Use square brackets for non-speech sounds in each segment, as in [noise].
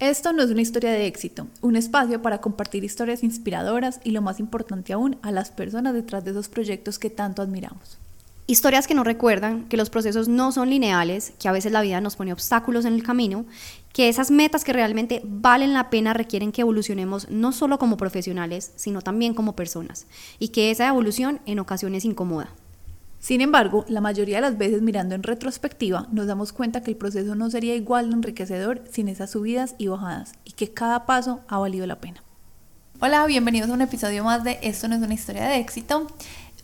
Esto no es una historia de éxito, un espacio para compartir historias inspiradoras y lo más importante aún, a las personas detrás de esos proyectos que tanto admiramos. Historias que nos recuerdan que los procesos no son lineales, que a veces la vida nos pone obstáculos en el camino, que esas metas que realmente valen la pena requieren que evolucionemos no solo como profesionales, sino también como personas, y que esa evolución en ocasiones incomoda. Sin embargo, la mayoría de las veces mirando en retrospectiva nos damos cuenta que el proceso no sería igual de enriquecedor sin esas subidas y bajadas y que cada paso ha valido la pena. Hola, bienvenidos a un episodio más de Esto no es una historia de éxito.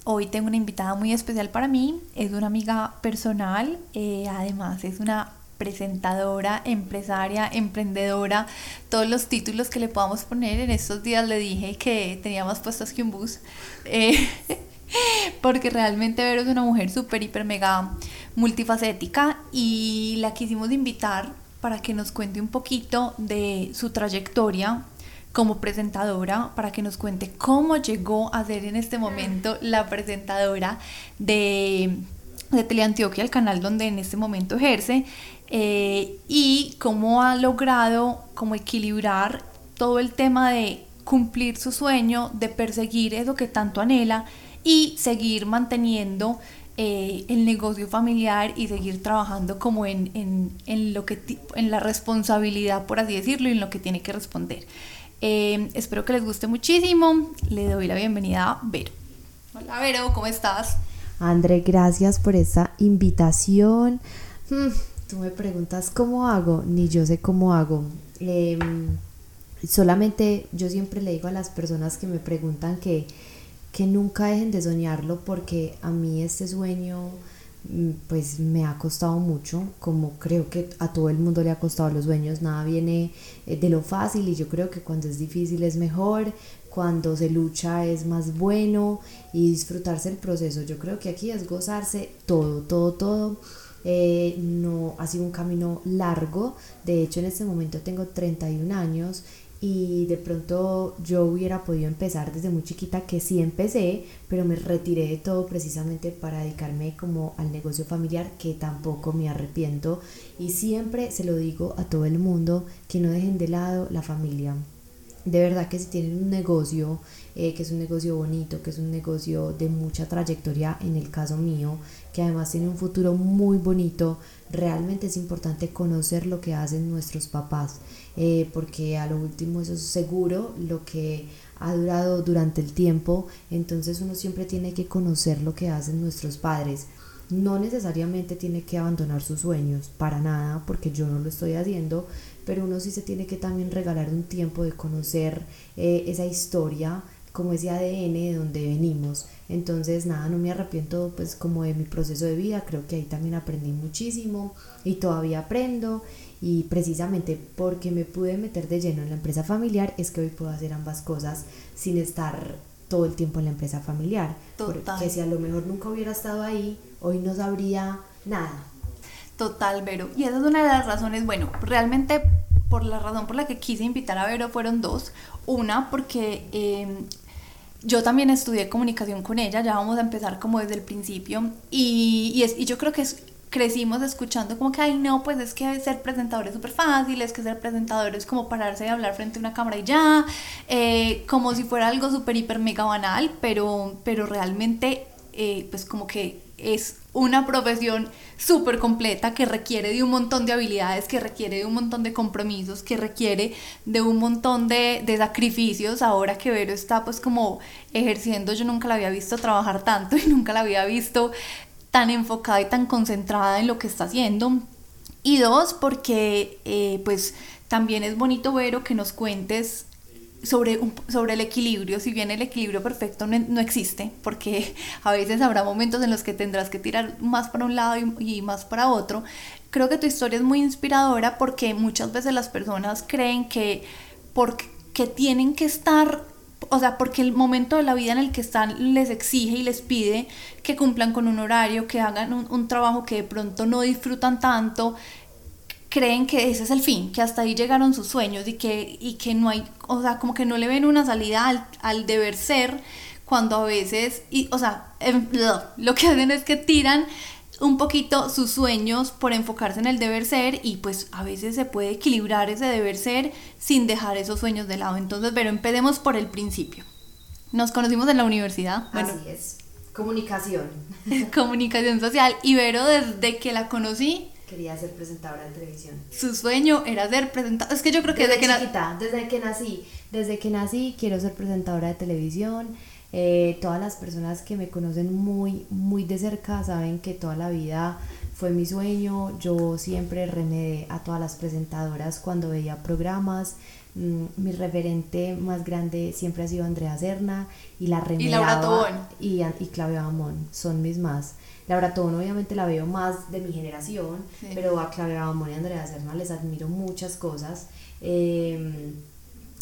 Hoy tengo una invitada muy especial para mí, es una amiga personal, eh, además es una presentadora, empresaria, emprendedora, todos los títulos que le podamos poner. En estos días le dije que tenía más puestos que un bus. Eh, [laughs] [laughs] porque realmente Vero es una mujer súper, hiper, mega multifacética y la quisimos invitar para que nos cuente un poquito de su trayectoria como presentadora, para que nos cuente cómo llegó a ser en este momento la presentadora de, de Teleantioquia, el canal donde en este momento ejerce, eh, y cómo ha logrado como equilibrar todo el tema de cumplir su sueño, de perseguir eso que tanto anhela y seguir manteniendo eh, el negocio familiar y seguir trabajando como en, en, en, lo que, en la responsabilidad, por así decirlo, y en lo que tiene que responder. Eh, espero que les guste muchísimo. Le doy la bienvenida a Vero. Hola Vero, ¿cómo estás? André, gracias por esta invitación. Hmm, tú me preguntas cómo hago, ni yo sé cómo hago. Em, solamente yo siempre le digo a las personas que me preguntan que que nunca dejen de soñarlo porque a mí este sueño mm, pues me ha costado mucho, como creo que a todo el mundo le ha costado los sueños, nada viene eh, de lo fácil y yo creo que cuando es difícil es mejor, cuando se lucha es más bueno y disfrutarse el proceso, yo creo que aquí es gozarse todo, todo, todo. Eh, no ha sido un camino largo, de hecho en este momento tengo 31 años y de pronto yo hubiera podido empezar desde muy chiquita, que sí empecé, pero me retiré de todo precisamente para dedicarme como al negocio familiar, que tampoco me arrepiento y siempre se lo digo a todo el mundo, que no dejen de lado la familia. De verdad que si tienen un negocio, eh, que es un negocio bonito, que es un negocio de mucha trayectoria, en el caso mío, que además tiene un futuro muy bonito, realmente es importante conocer lo que hacen nuestros papás eh, porque a lo último eso es seguro lo que ha durado durante el tiempo, entonces uno siempre tiene que conocer lo que hacen nuestros padres. No necesariamente tiene que abandonar sus sueños, para nada, porque yo no lo estoy haciendo, pero uno sí se tiene que también regalar un tiempo de conocer eh, esa historia, como ese ADN de donde venimos. Entonces, nada, no me arrepiento pues como de mi proceso de vida, creo que ahí también aprendí muchísimo y todavía aprendo y precisamente porque me pude meter de lleno en la empresa familiar es que hoy puedo hacer ambas cosas sin estar todo el tiempo en la empresa familiar. Total. Porque si a lo mejor nunca hubiera estado ahí, hoy no sabría nada. Total, Vero. Y esa es una de las razones, bueno, realmente por la razón por la que quise invitar a Vero fueron dos. Una, porque em, yo también estudié comunicación con ella, ya vamos a empezar como desde el principio. Y, y, es, y yo creo que es crecimos escuchando como que, ay, no, pues es que ser presentador es súper fácil, es que ser presentador es como pararse y hablar frente a una cámara y ya, eh, como si fuera algo súper, hiper, mega banal, pero, pero realmente, eh, pues como que es una profesión súper completa que requiere de un montón de habilidades, que requiere de un montón de compromisos, que requiere de un montón de, de, sacrificios. Ahora que Vero está pues como ejerciendo, yo nunca la había visto trabajar tanto [laughs] y nunca la había visto tan enfocada y tan concentrada en lo que está haciendo. Y dos, porque eh, pues también es bonito, ver o que nos cuentes sobre, sobre el equilibrio, si bien el equilibrio perfecto no, existe, porque a veces habrá momentos en los que tendrás que tirar más para un lado y, y más para otro, creo que tu historia es muy inspiradora porque muchas veces las personas creen que porque tienen que estar o sea, porque el momento de la vida en el que están les exige y les pide que cumplan con un horario, que hagan un, trabajo que de pronto no disfrutan tanto, creen que ese es el fin, que hasta ahí llegaron sus sueños y que, y que no hay, o sea, como que no le ven una salida al, al deber ser, cuando a veces, y, o sea, [laughs] lo que hacen es que tiran un poquito sus sueños por enfocarse en el deber ser y pues a veces se puede equilibrar ese deber ser sin dejar esos sueños de lado. Entonces, pero empecemos por el principio. Nos conocimos en la universidad. Así es. Comunicación. [laughs] comunicación social. Y Vero, desde que la conocí, quería ser presentadora de televisión. Su sueño era ser presentadora. Es que yo creo que desde, que desde que nací, desde que nací quiero ser presentadora de televisión. Eh, todas las personas que me conocen muy, muy de cerca saben que toda la vida fue mi sueño. Yo siempre remedé a todas las presentadoras cuando veía programas. Mm, mi referente más grande siempre ha sido Andrea Serna y la remedaba. Y Laura Tobón. Y, y Claudia Bamón, son mis más. Laura Tobón obviamente la veo más de mi generación, pero a Claudia Bamón y Andrea Serna les admiro muchas cosas. Em,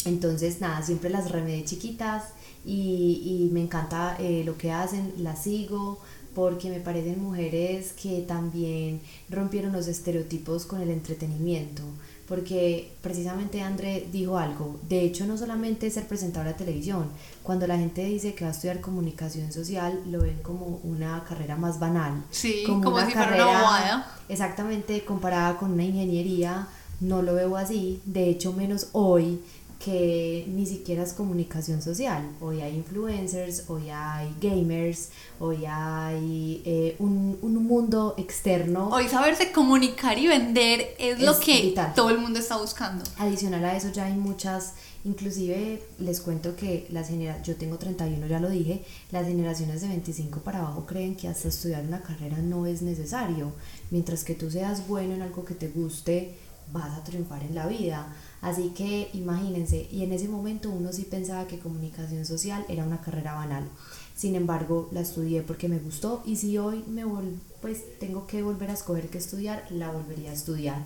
entonces, nada, siempre las remedé chiquitas y, me encanta eh, lo que hacen, las sigo porque me parecen mujeres que también rompieron los estereotipos con el entretenimiento porque precisamente André dijo algo, de hecho no solamente ser presentadora de televisión, cuando la gente dice que va a estudiar comunicación social, lo ven como una carrera más banal, sí, como, una carrera exactamente comparada con una ingeniería, no lo veo así, de hecho menos hoy que ni siquiera es comunicación social. Hoy hay influencers, hoy hay gamers, hoy hay eh, un, un, mundo externo. Hoy saberse comunicar y vender es, lo que todo el mundo está buscando. Adicional a eso ya hay muchas, inclusive les cuento que las generaciones, yo tengo 31, ya lo dije, las generaciones de 25 para abajo creen que hasta estudiar una carrera no es necesario. Mientras que tú seas bueno en algo que te guste, vas a triunfar en la vida Así que imagínense, y en ese momento uno sí pensaba que comunicación social era una carrera banal. Sin embargo, la estudié porque me gustó y si hoy me pues tengo que volver a escoger qué estudiar, la volvería a estudiar.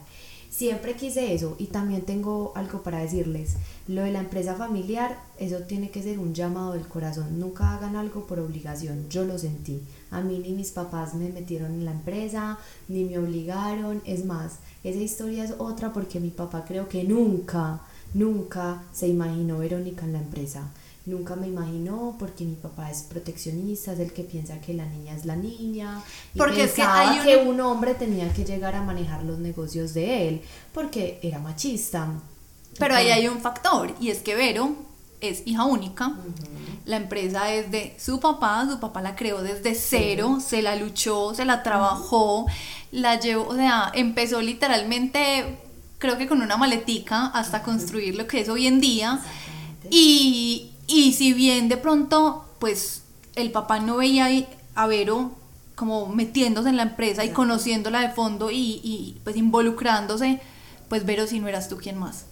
Siempre quise eso y también tengo algo para decirles. Lo de la empresa familiar, eso tiene que ser un llamado del corazón. Nunca hagan algo por obligación. Yo lo sentí. A mí ni mis papás me metieron en la empresa, ni me obligaron. Es más, esa historia es otra porque mi papá creo que nunca, nunca se imaginó Verónica en la empresa. Nunca me imaginó porque mi papá es proteccionista, es el que piensa que la niña es la niña. Y porque pensaba es que, que un hombre tenía que llegar a manejar los negocios de él porque era machista. Pero ahí hay un factor y es que Vero es hija única. La empresa es de su papá, su papá la creó desde cero, se la luchó, se la trabajó, la llevó, o sea, empezó literalmente, creo que con una maletica hasta construir lo que es hoy en día. Y, y si bien de pronto, pues el papá no veía a Vero como metiéndose en la empresa y conociéndola de fondo y, y pues involucrándose, pues Vero si no eras tú quien más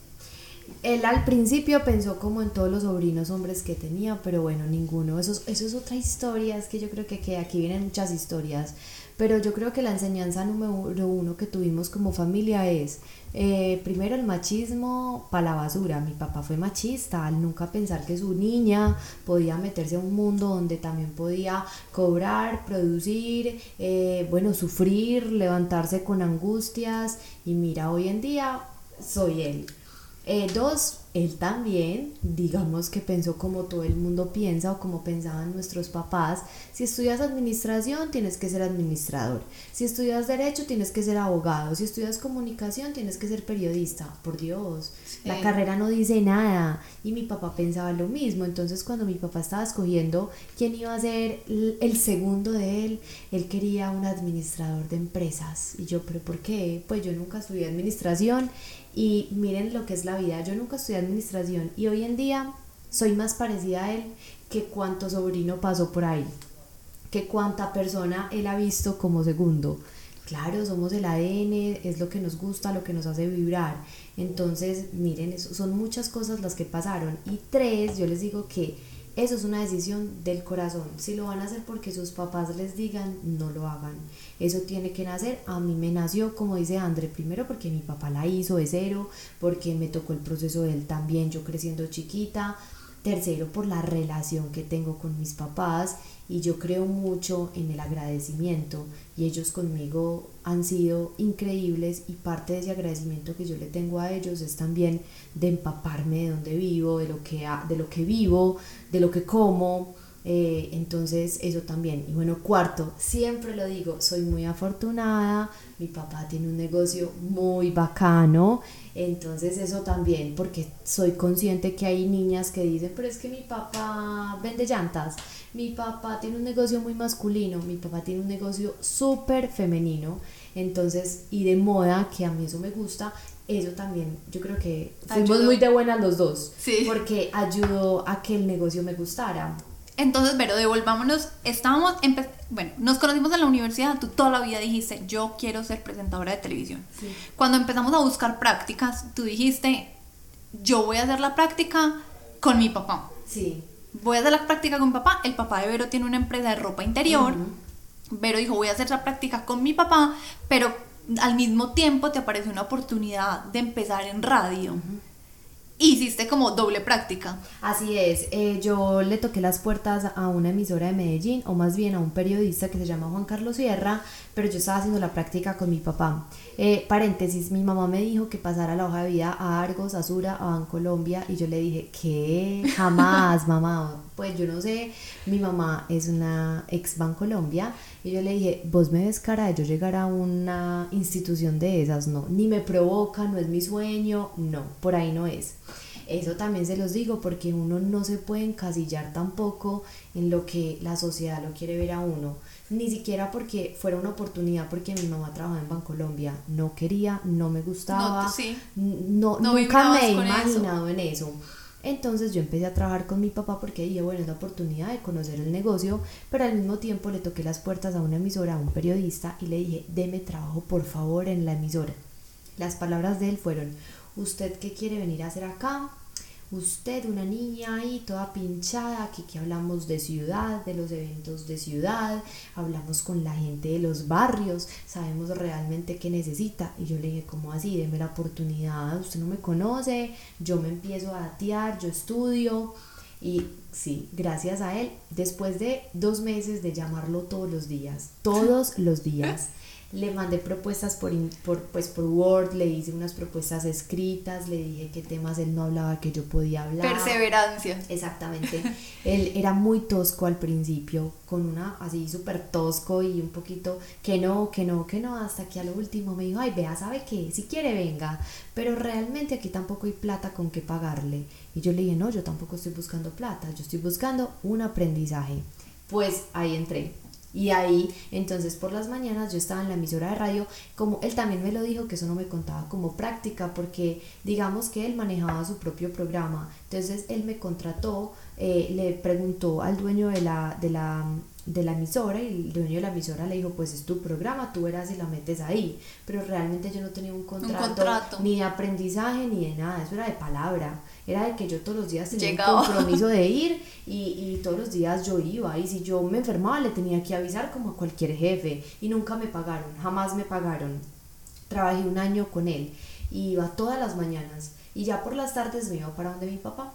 él al principio pensó como en todos los sobrinos hombres que tenía, pero bueno, ninguno. Eso, eso es otra historia, es que yo creo que, que, aquí vienen muchas historias. Pero yo creo que la enseñanza número uno que tuvimos como familia es, eh, primero el machismo para la basura. Mi papá fue machista al nunca pensar que su niña podía meterse a un mundo donde también podía cobrar, producir, eh, bueno, sufrir, levantarse con angustias. Y mira, hoy en día soy él. Eh, dos, él también, digamos que pensó como todo el mundo piensa o como pensaban nuestros papás. Si estudias administración, tienes que ser administrador. Si estudias derecho, tienes que ser abogado. Si estudias comunicación, tienes que ser periodista. Por Dios, la carrera no dice nada. Y mi papá pensaba lo mismo. Entonces, cuando mi papá estaba escogiendo quién iba a ser el segundo de él, él quería un administrador de empresas. Y yo, ¿pero por qué? Pues yo nunca estudié administración y miren lo que es la vida. Yo nunca estudié administración y hoy en día soy más parecida a él que cuánto sobrino pasó por ahí, que cuánta persona él ha visto como segundo. Claro, somos el ADN, es lo que nos gusta, lo que nos hace vibrar. Entonces, miren, eso, son muchas cosas las que pasaron. Y tres, yo les digo que eso es una decisión del corazón. Si lo van a hacer porque sus papás les digan, no lo hagan. Eso tiene que nacer. A mí me nació, como dice André, primero porque mi papá la hizo de cero, porque me tocó el proceso de él también, yo creciendo chiquita. Tercero, por la relación que tengo con mis papás y yo creo mucho en el agradecimiento y ellos conmigo han sido increíbles y parte de ese agradecimiento que yo le tengo a ellos es también de empaparme de donde vivo, de lo que, de lo que vivo, de lo que como Eh, entonces eso también. Y bueno, cuarto, siempre lo digo, soy muy afortunada, mi papá tiene un negocio muy bacano, entonces eso también, porque soy consciente que hay niñas que dicen, pero es que mi papá vende llantas, mi papá tiene un negocio muy masculino, mi papá tiene un negocio súper femenino, entonces, y de moda, que a mí eso me gusta, eso también, yo creo que fuimos muy de buenas los dos, Sí. porque ayudó a que el negocio me gustara. Entonces, pero devolvámonos. Estábamos, bueno, nos conocimos en la universidad. Tú toda la vida dijiste, yo quiero ser presentadora de televisión. Sí. Cuando empezamos a buscar prácticas, tú dijiste, yo voy a hacer la práctica con mi papá. Sí. Voy a hacer la práctica con mi papá. El papá de Vero tiene una empresa de ropa interior. Ujú. Vero dijo, voy a hacer la práctica con mi papá, pero al mismo tiempo te apareció una oportunidad de empezar en radio. Hiciste como doble práctica. Así es, eh, yo le toqué las puertas a una emisora de Medellín, o más bien a un periodista que se llama Juan Carlos Sierra, pero yo estaba haciendo la práctica con mi papá. Eh, paréntesis, mi mamá me dijo que pasara la hoja de vida a Argos, a Sura, a Bancolombia, y yo le dije, ¿qué? Jamás, [laughs] mamá. Pues yo no sé, mi mamá es una ex Bancolombia, y yo le dije, vos me ves cara de yo llegar a una institución de esas, no, ni me provoca, no es mi sueño, no, por ahí no es. Eso también se los digo porque uno no se puede encasillar tampoco en lo que la sociedad lo quiere ver a uno. Ni siquiera porque fuera una oportunidad porque mi mamá trabajaba en Bancolombia. No quería, no me gustaba. No, sí. No, No nunca me he eso. imaginado en eso. Entonces yo empecé a trabajar con mi papá porque dije, bueno, es la oportunidad de conocer el negocio, pero al mismo tiempo le toqué las puertas a una emisora, a un periodista, y le dije, deme trabajo por favor en la emisora. Las palabras de él fueron, ¿usted qué quiere venir a hacer acá? Usted, una niña ahí toda pinchada, que hablamos de ciudad, de los eventos de ciudad, hablamos con la gente de los barrios, sabemos realmente qué necesita. Y yo le dije, ¿cómo así? Deme la oportunidad, usted no me conoce, yo me empiezo a datear, yo estudio. Y sí, gracias a él, después de dos meses de llamarlo todos los días, todos los días, [laughs] le mandé propuestas por, por, pues, por Word, le hice unas propuestas escritas, le dije qué temas él no hablaba que yo podía hablar. Perseverancia. Exactamente. Él era muy tosco al principio, con una así súper tosco y un poquito que no, que no, que no, hasta que a lo último me dijo, ay, vea, ¿sabe qué? Si quiere, venga, pero realmente aquí tampoco hay plata con qué pagarle. Y yo le dije, no, yo tampoco estoy buscando plata, yo estoy buscando un aprendizaje. Pues ahí entré. Y ahí, entonces por las mañanas yo estaba en la emisora de radio, como él también me lo dijo, que eso no me contaba como práctica, porque digamos que él manejaba su propio programa. Entonces él me contrató, eh, le preguntó al dueño de la, de, la, de la emisora y el dueño de la emisora le dijo, pues es tu programa, tú verás si la metes ahí. Pero realmente yo no tenía un contrato, contrato. ni de aprendizaje ni de nada, eso era de palabra. Era de que yo todos los días tenía Llegaba. un compromiso de ir [laughs] y, y todos los días yo iba y si yo me enfermaba le tenía que avisar como a cualquier jefe y nunca me pagaron, jamás me pagaron. Trabajé un año con él y iba todas las mañanas y ya por las tardes me iba para donde mi papá.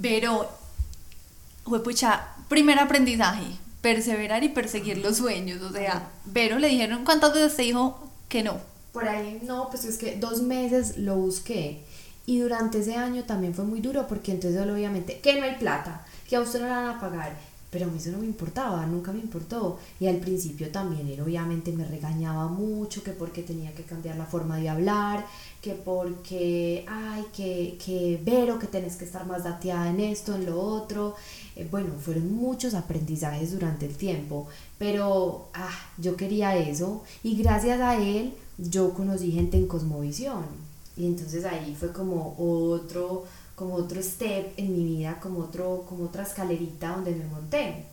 Pero, pucha, primer aprendizaje, perseverar y perseguir los sueños. O sea, Vero le dijeron cuántas veces te dijo que no. Por ahí no, pues es que dos meses lo busqué y durante ese año también fue muy duro porque entonces obviamente que no hay plata, que a usted no le van a pagar, pero a mí eso no me importaba, nunca me importó. Y al principio también él obviamente me regañaba mucho que porque tenía que cambiar la forma de hablar, que porque, ay, que, que Vero, que tenés que estar más dateada en esto, en lo otro. Eh, bueno, fueron muchos aprendizajes durante el tiempo, pero ah, yo quería eso. Y gracias a él yo conocí gente en Cosmovisión y entonces ahí fue como otro como otro step en mi vida, como otro como otra escalerita donde me monté.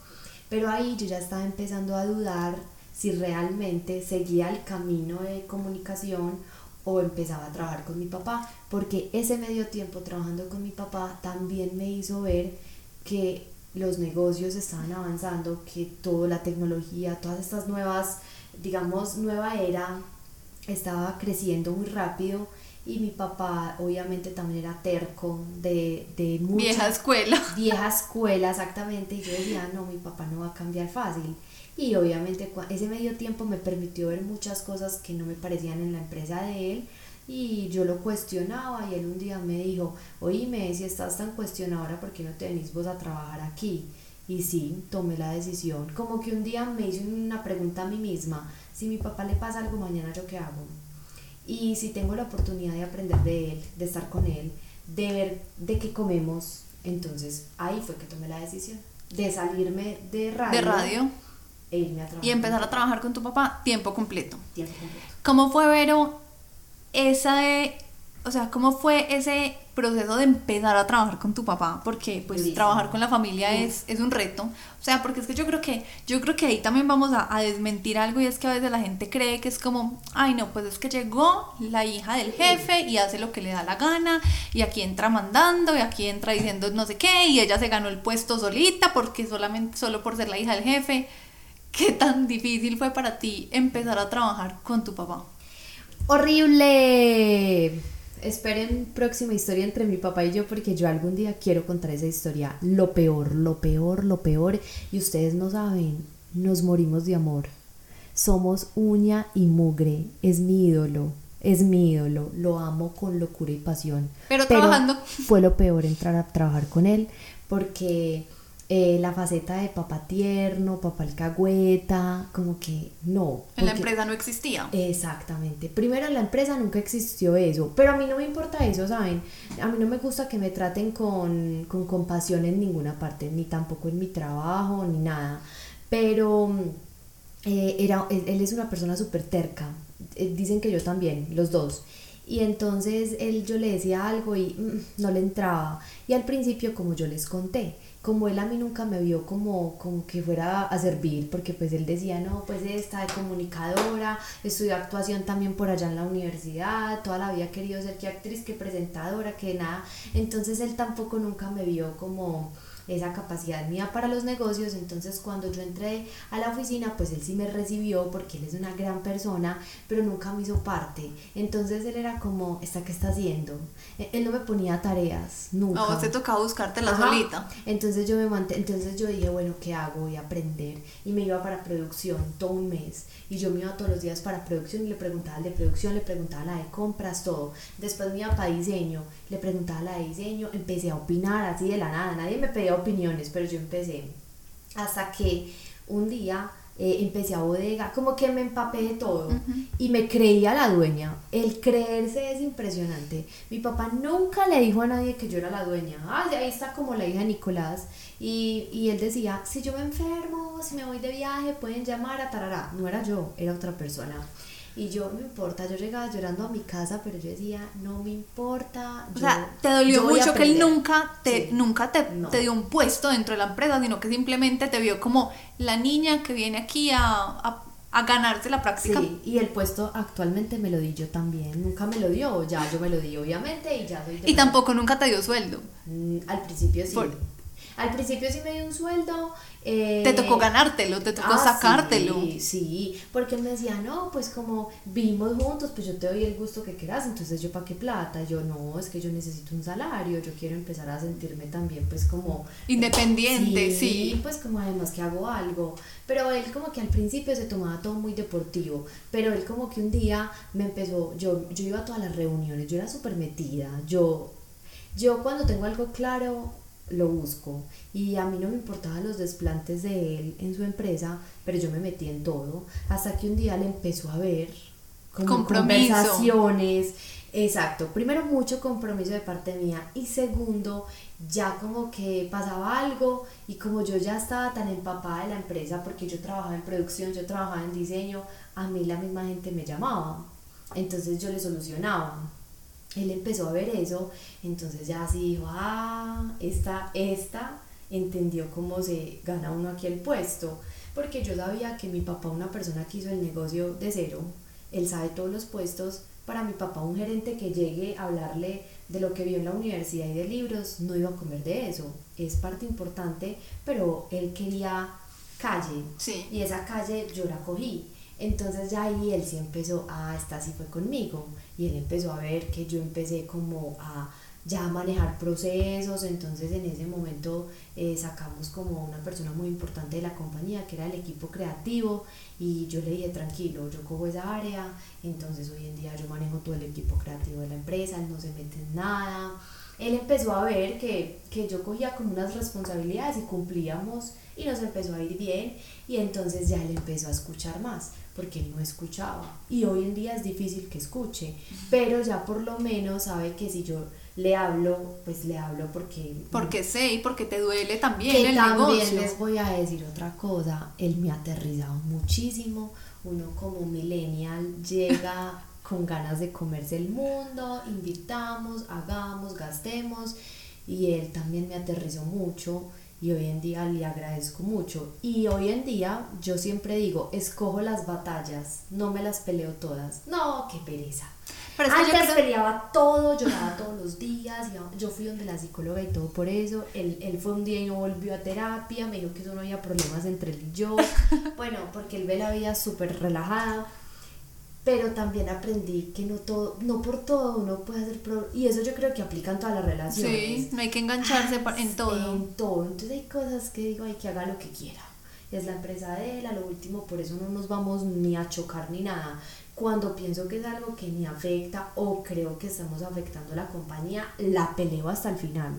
Pero ahí yo ya estaba empezando a dudar si realmente seguía el camino de comunicación o empezaba a trabajar con mi papá, porque ese medio tiempo trabajando con mi papá también me hizo ver que los negocios estaban avanzando, que toda la tecnología, todas estas nuevas, digamos, nueva era estaba creciendo muy rápido y mi papá obviamente también era terco de, de mucha Vieja escuela. [laughs] vieja escuela exactamente y yo decía no mi papá no va a cambiar fácil y obviamente ese medio tiempo me permitió ver muchas cosas que no me parecían en la empresa de él y yo lo cuestionaba y él un día me dijo, oíme, si estás tan cuestionadora, ¿por qué no te venís vos a trabajar aquí? Y sí, tomé la decisión. Como que un día me hice una pregunta a mí misma, si mi papá le pasa algo mañana, ¿yo qué hago? Y si tengo la oportunidad de aprender de él, de estar con él, de ver de qué comemos, entonces ahí fue que tomé la decisión de salirme de radio. De radio. E irme a trabajar. Y empezar a trabajar con tu papá tiempo completo. Tiempo completo. ¿Cómo fue, Vero, esa de, o sea, cómo fue ese proceso de empezar a trabajar con tu papá? Porque pues trabajar con la familia es, es un reto. O sea, porque es que yo creo que, yo creo que ahí también vamos a, a desmentir algo y es que a veces la gente cree que es como, ay no, pues es que llegó la hija del jefe y hace lo que le da la gana y aquí entra mandando y aquí entra diciendo no sé qué y ella se ganó el puesto solita porque solamente, solo por ser la hija del jefe. ¿Qué tan difícil fue para ti empezar a trabajar con tu papá? ¡Horrible! Esperen próxima historia entre mi papá y yo porque yo algún día quiero contar esa historia. Lo peor, lo peor, lo peor. Y ustedes no saben, nos morimos de amor. Somos uña y mugre. Es mi ídolo. Es mi ídolo. Lo amo con locura y pasión. Pero trabajando. Fue lo peor entrar a trabajar con él porque eh, la faceta de papá tierno, papá alcahueta, como que no. En la empresa no existía. Exactamente. Primero en la empresa nunca existió eso, pero a mí no me importa eso, ¿saben? A mí no me gusta que me traten con, con compasión en ninguna parte, ni tampoco en mi trabajo, ni nada. Pero mm, eh, era, él, él es una persona súper terca. Eh, dicen que yo también, los dos. Y entonces él, yo le decía algo y mm, no le entraba. Y al principio, como yo les conté, como él a mí nunca me vio como, como que fuera a servir, porque pues él decía, no, pues esta de comunicadora, estudió actuación también por allá en la universidad, toda la vida querido ser que actriz, que presentadora, que nada. Entonces él tampoco nunca me vio como esa capacidad mía para los negocios, entonces cuando yo entré a la oficina, pues él sí me recibió porque él es una gran persona, pero nunca me hizo parte. Entonces él era como, ¿esta qué está haciendo? E- Él no me ponía tareas, nunca. A vos te tocaba buscártela Ajá. solita. Entonces yo me mant- entonces yo dije, bueno, ¿qué hago? Voy a aprender. Y me iba para producción todo un mes. Y yo me iba todos los días para producción y le preguntaba al de producción, le preguntaba a la de compras, todo. Después me iba para diseño, le preguntaba a la de diseño, empecé a opinar así de la nada. Nadie me pedía opiniones, pero yo empecé. Hasta que un día eh, empecé a bodega, como que me empapé de todo y me creía la dueña. El creerse es impresionante. Mi papá nunca le dijo a nadie que yo era la dueña. Ah, ahí está como la hija de Nicolás. Y, y él decía, si yo me enfermo, si me voy de viaje, pueden llamar a Tarará. No era yo, era otra persona. Y yo, no importa, yo llegaba llorando a mi casa, pero yo decía, no me importa. O sea, te dolió mucho que él aprender". nunca te, Sí. nunca te, No. te dio un puesto dentro de la empresa, sino que simplemente te vio como la niña que viene aquí a, a, a ganarse la práctica. Sí, y el puesto actualmente me lo di yo también. Nunca me lo dio, ya yo me lo di, obviamente, y ya soy de Y tampoco nunca te dio sueldo. Mm, Al principio sí. Por- Al principio sí me dio un sueldo. eh, Te tocó ganártelo, te tocó ah, sacártelo. Sí, sí, porque él me decía, no, pues como vivimos juntos, pues yo te doy el gusto que quieras, entonces yo para qué plata, yo no, es que yo necesito un salario, yo quiero empezar a sentirme también pues como... Independiente, sí. pues como además que hago algo, pero él como que al principio se tomaba todo muy deportivo, pero él como que un día me empezó, yo, yo iba a todas las reuniones, yo era súper metida, yo, yo cuando tengo algo claro lo busco. Y a mí no me importaban los desplantes de él en su empresa, pero yo me metí en todo, hasta que un día le empezó a ver como conversaciones, exacto, primero mucho compromiso de parte mía y segundo ya como que pasaba algo y como yo ya estaba tan empapada de la empresa porque yo trabajaba en producción, yo trabajaba en diseño, a mí la misma gente me llamaba, entonces yo le solucionaba. Él empezó a ver eso, entonces ya así dijo, ah, esta, esta entendió cómo se gana uno aquí el puesto, porque yo sabía que mi papá, una persona que hizo el negocio de cero, él sabe todos los puestos, para mi papá un gerente que llegue a hablarle de lo que vio en la universidad y de libros, no iba a comer de eso, es parte importante, pero él quería calle, Sí. y esa calle yo la cogí. Entonces ya ahí él sí empezó, ah, esta sí fue conmigo. Y él empezó a ver que yo empecé como a ya manejar procesos, entonces en ese momento eh, sacamos como una persona muy importante de la compañía, que era el equipo creativo, y yo le dije, tranquilo, yo cojo esa área, entonces hoy en día yo manejo todo el equipo creativo de la empresa, él no se mete en nada. Él empezó a ver que, que yo cogía como unas responsabilidades y cumplíamos y nos empezó a ir bien y entonces ya él empezó a escuchar más porque él no escuchaba y hoy en día es difícil que escuche pero ya por lo menos sabe que si yo le hablo, pues le hablo porque... Porque sé y porque te duele también que el también negocio. les voy a decir otra cosa, él me ha aterrizado muchísimo, uno como millennial llega con ganas de comerse el mundo, invitamos, hagamos, gastemos y él también me aterrizó mucho y hoy en día le agradezco mucho. Y hoy en día yo siempre digo, escojo las batallas, no me las peleo todas. No, qué pereza. Pero Antes creo- peleaba todo, lloraba todos los días, yo fui donde la psicóloga y todo por eso. Él, él fue un día y no volvió a terapia, me dijo que eso no había problemas entre él y yo. [laughs] Bueno, porque él ve la vida súper relajada. Pero también aprendí que no todo, no por todo uno puede hacer pro- y eso yo creo que aplica en todas las relaciones. Sí, no hay que engancharse pa- en todo. En todo. Entonces hay cosas que digo, hay que haga lo que quiera. Es la empresa de él, a lo último, por eso no nos vamos ni a chocar ni nada. Cuando pienso que es algo que me afecta o creo que estamos afectando a la compañía, la peleo hasta el final,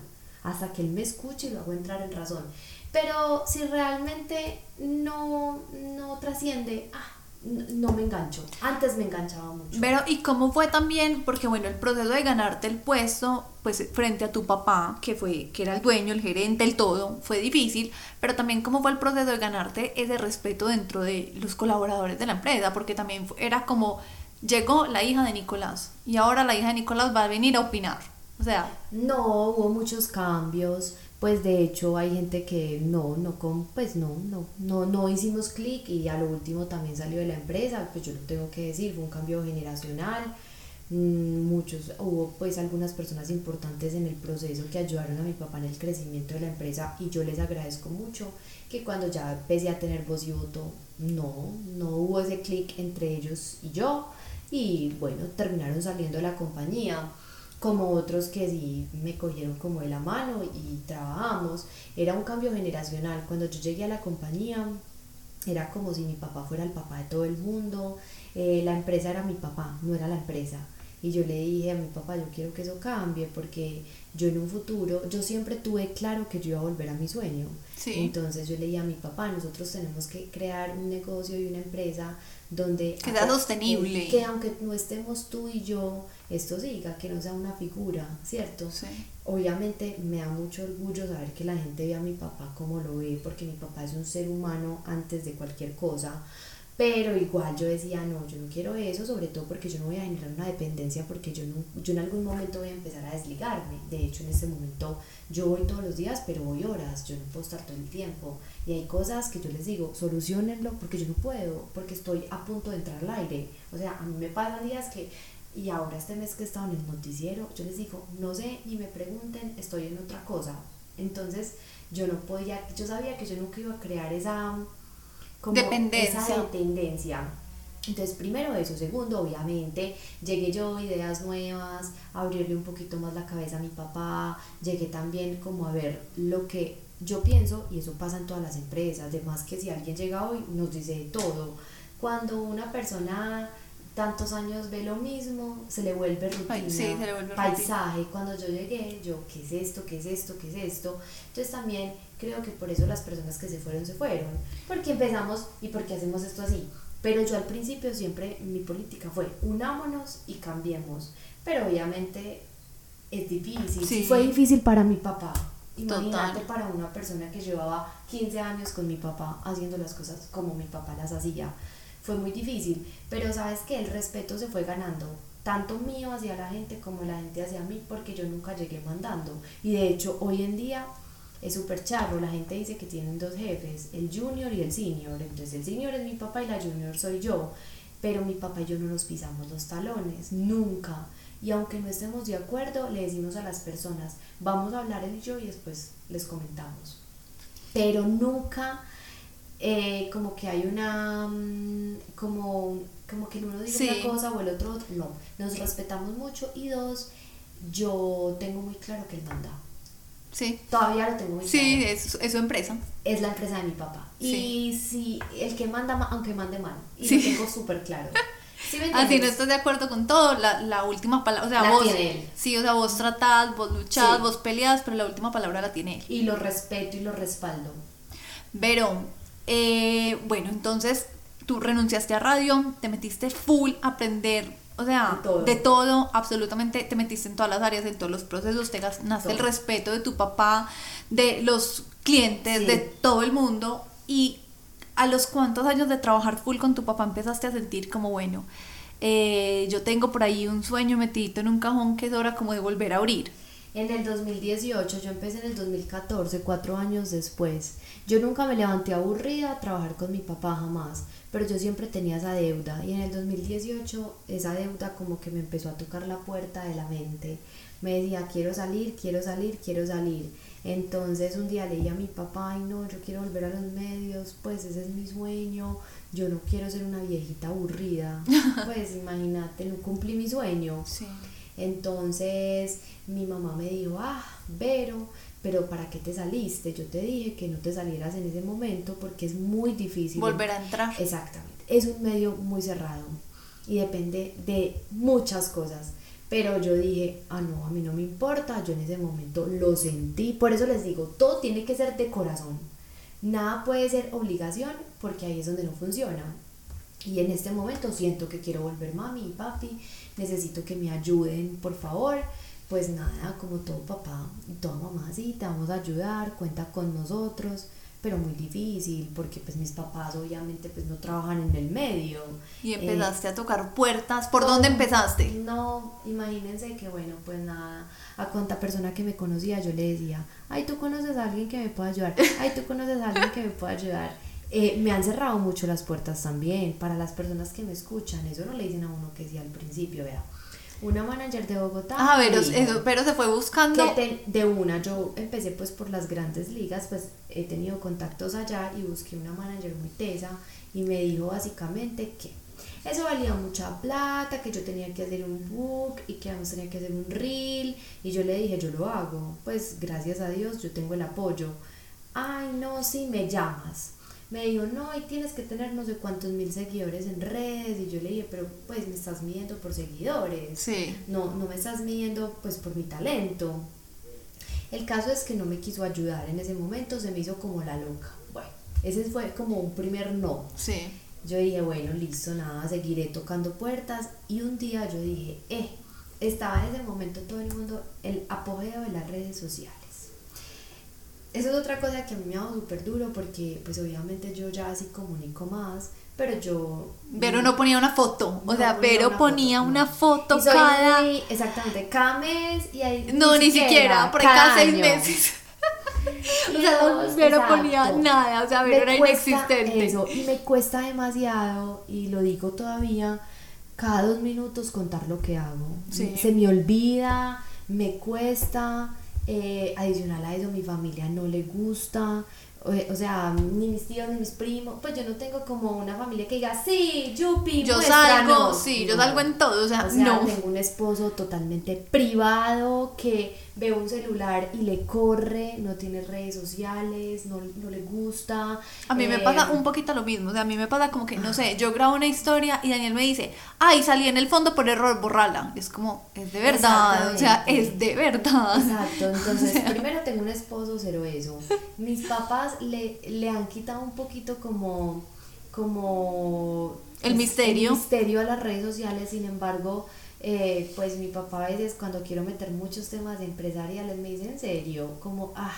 hasta que él me escuche y lo hago entrar en razón. Pero si realmente no, no trasciende, ah, no me engancho. Antes me enganchaba mucho. Pero, ¿y cómo fue también? Porque, bueno, el proceso de ganarte el puesto, pues frente a tu papá, que fue, que era el dueño, el gerente, el todo, fue difícil, pero también cómo fue el proceso de ganarte ese respeto dentro de los colaboradores de la empresa, porque también era como, llegó la hija de Nicolás, y ahora la hija de Nicolás va a venir a opinar. O sea, No, hubo muchos cambios. Pues de hecho hay gente que no, no, con, pues no, no, no, no hicimos clic y a lo último también salió de la empresa, pues yo lo tengo que decir, fue un cambio generacional. Mm, Muchos, hubo pues algunas personas importantes en el proceso que ayudaron a mi papá en el crecimiento de la empresa y yo les agradezco mucho que cuando ya empecé a tener voz y voto, no, no hubo ese clic entre ellos y yo y bueno, terminaron saliendo de la compañía como otros que sí me cogieron como de la mano y trabajamos. Era un cambio generacional. Cuando yo llegué a la compañía, era como si mi papá fuera el papá de todo el mundo. Eh, la empresa era mi papá, no era la empresa. Y yo le dije a mi papá, yo quiero que eso cambie porque yo en un futuro, yo siempre tuve claro que yo iba a volver a mi sueño. Sí. Entonces yo le dije a mi papá, nosotros tenemos que crear un negocio y una empresa donde... Que sea sostenible. Que aunque no estemos tú y yo, esto siga, que no sea una figura, ¿cierto? Sí. Obviamente me da mucho orgullo saber que la gente ve a mi papá como lo ve, porque mi papá es un ser humano antes de cualquier cosa. Pero igual yo decía, no, yo no quiero eso, sobre todo porque yo no voy a generar una dependencia, porque yo, no, yo en algún momento voy a empezar a desligarme. De hecho, en este momento yo voy todos los días, pero voy horas, yo no puedo estar todo el tiempo. Y hay cosas que yo les digo, solucionenlo, porque yo no puedo, porque estoy a punto de entrar al aire. O sea, a mí me pasan días que y ahora este mes que he estado en el noticiero, yo les digo, no sé, ni me pregunten, estoy en otra cosa. Entonces, yo no podía, yo sabía que yo nunca iba a crear esa como Dependencia. esa dependencia. Entonces, primero eso, segundo, obviamente, llegué yo, ideas nuevas, abrirle un poquito más la cabeza a mi papá, llegué también como a ver lo que yo pienso, y eso pasa en todas las empresas, además que si alguien llega hoy nos dice de todo. Cuando una persona tantos años ve lo mismo, se le vuelve rutina, Ay, sí, se le vuelve rutina. paisaje. Cuando yo llegué, yo, ¿qué es esto? ¿Qué es esto? ¿Qué es esto? Entonces también creo que por eso las personas que se fueron, se fueron. Porque empezamos y porque hacemos esto así. Pero yo al principio siempre, mi política fue, unámonos y cambiemos. Pero obviamente es difícil. Sí. Fue difícil para mi papá. Imagínate Total. para una persona que llevaba 15 años con mi papá haciendo las cosas como mi papá las hacía. Fue muy difícil, pero sabes que el respeto se fue ganando, tanto mío hacia la gente como la gente hacia mí, porque yo nunca llegué mandando. Y de hecho, hoy en día es súper charro, la gente dice que tienen dos jefes, el junior y el senior. Entonces el senior es mi papá y la junior soy yo, pero mi papá y yo no nos pisamos los talones, nunca. Y aunque no estemos de acuerdo, le decimos a las personas, vamos a hablar él y yo y después les comentamos. Pero nunca eh, como que hay una, mm, como, como que el uno dice Sí. una cosa o el otro. No, nos respetamos mucho y dos, yo tengo muy claro que él manda. Sí. Todavía lo tengo muy Sí, claro. es, es su empresa. Es la empresa de mi papá. Y si el que manda, ma- aunque mande mal. Y Sí. lo tengo súper claro. [laughs] ¿Sí Así no estás de acuerdo con todo, la, la última palabra, o sea, La vos, tiene él. sí, o sea, vos tratás, vos luchás, Sí. vos peleas, pero la última palabra la tiene él. Y lo respeto y lo respaldo. Pero, eh, bueno, entonces tú renunciaste a radio, te metiste full a aprender, o sea, De todo. de todo, absolutamente, te metiste en todas las áreas, en todos los procesos, te ganaste el respeto de tu papá, de los clientes, Sí. de todo el mundo. Y a los cuantos años de trabajar full con tu papá empezaste a sentir como, bueno, eh, yo tengo por ahí un sueño metidito en un cajón que es hora como de volver a abrir. En el 2018, yo empecé en el 2014, cuatro años después. Yo nunca me levanté aburrida a trabajar con mi papá, jamás, pero yo siempre tenía esa deuda y en el 2018 esa deuda como que me empezó a tocar la puerta de la mente. Me decía, quiero salir, quiero salir, quiero salir. Entonces un día leí a mi papá, ay no, yo quiero volver a los medios, pues ese es mi sueño, yo no quiero ser una viejita aburrida. [laughs] Pues imagínate, no cumplí mi sueño. Sí. Entonces mi mamá me dijo, ah, Vero, pero ¿para qué te saliste? Yo te dije que no te salieras en ese momento porque es muy difícil. Volver a entrar. Exactamente. Es un medio muy cerrado y depende de muchas cosas. Pero yo dije, ah, no, a mí no me importa, yo en ese momento lo sentí. Por eso les digo, todo tiene que ser de corazón. Nada puede ser obligación porque ahí es donde no funciona. Y en este momento siento que quiero volver mami y papi, necesito que me ayuden, por favor. Pues nada, como todo papá y toda mamá, sí, te vamos a ayudar, cuenta con nosotros, pero muy difícil porque pues mis papás obviamente pues no trabajan en el medio. Y Eh, empezaste a tocar puertas. ¿Por todo- dónde empezaste? No, imagínense que bueno, pues nada, a cuanta persona que me conocía yo le decía, ay, tú conoces a alguien que me pueda ayudar, ay, tú conoces a alguien que me pueda ayudar. Eh, me han cerrado mucho las puertas también para las personas que me escuchan, eso no le dicen a uno que sí al principio, vea. Una manager de Bogotá. Ah, pero, eso- se fue buscando. te- de una, yo empecé pues por las grandes ligas, pues he tenido contactos allá y busqué una manager muy tesa y me dijo básicamente que eso valía mucha plata, que yo tenía que hacer un book y que además tenía que hacer un reel y yo le dije, yo lo hago, pues gracias a Dios yo tengo el apoyo. Ay, no, sí, me llamas. Me dijo, no, y tienes que tener no sé cuántos mil seguidores en redes. Y yo le dije, pero pues me estás midiendo por seguidores Sí. no, no me estás midiendo pues por mi talento. El caso es que no me quiso ayudar en ese momento, se me hizo como la loca. Bueno, ese fue como un primer no. Sí. Yo dije, bueno, listo, nada, seguiré tocando puertas. Y un día yo dije, eh, estaba en ese momento todo el mundo, el apogeo de las redes sociales. Eso es otra cosa que a mí me ha dado súper duro porque pues obviamente yo ya así comunico más, pero yo... Pero no ponía una foto. O No sea, pero una ponía foto, una no. foto cada. muy- exactamente, cada mes y ahí... No, ni siquiera, por ahí cada seis año. meses. [laughs] [laughs] o sea, Vero exacto. ponía nada, o sea, Vero Me era inexistente. Eso, y me cuesta demasiado, y lo digo todavía, cada dos minutos contar lo que hago. Sí. Se me olvida, me cuesta, eh, adicional a eso mi familia no le gusta, o, sea, ni mis tíos ni mis primos, pues yo no tengo como una familia que diga, sí, Yupi, Yo muéstranos". salgo, sí, yo No. salgo en todo, o sea, O sea, no. tengo un esposo totalmente privado que ve un celular y le corre, no tiene redes sociales, no, no le gusta. A mí me eh, pasa un poquito lo mismo, o sea, a mí me pasa como que, no sé, yo grabo una historia y Daniel me dice, ay, salí en el fondo por error, borrala. Es como, es de verdad, o sea, es de verdad. Exacto, [laughs] entonces primero tengo un esposo cero eso. Mis papás le, le han quitado un poquito como como El misterio. el misterio a las redes sociales, sin embargo, eh, pues mi papá a veces cuando quiero meter muchos temas empresariales me dice en serio, como ah,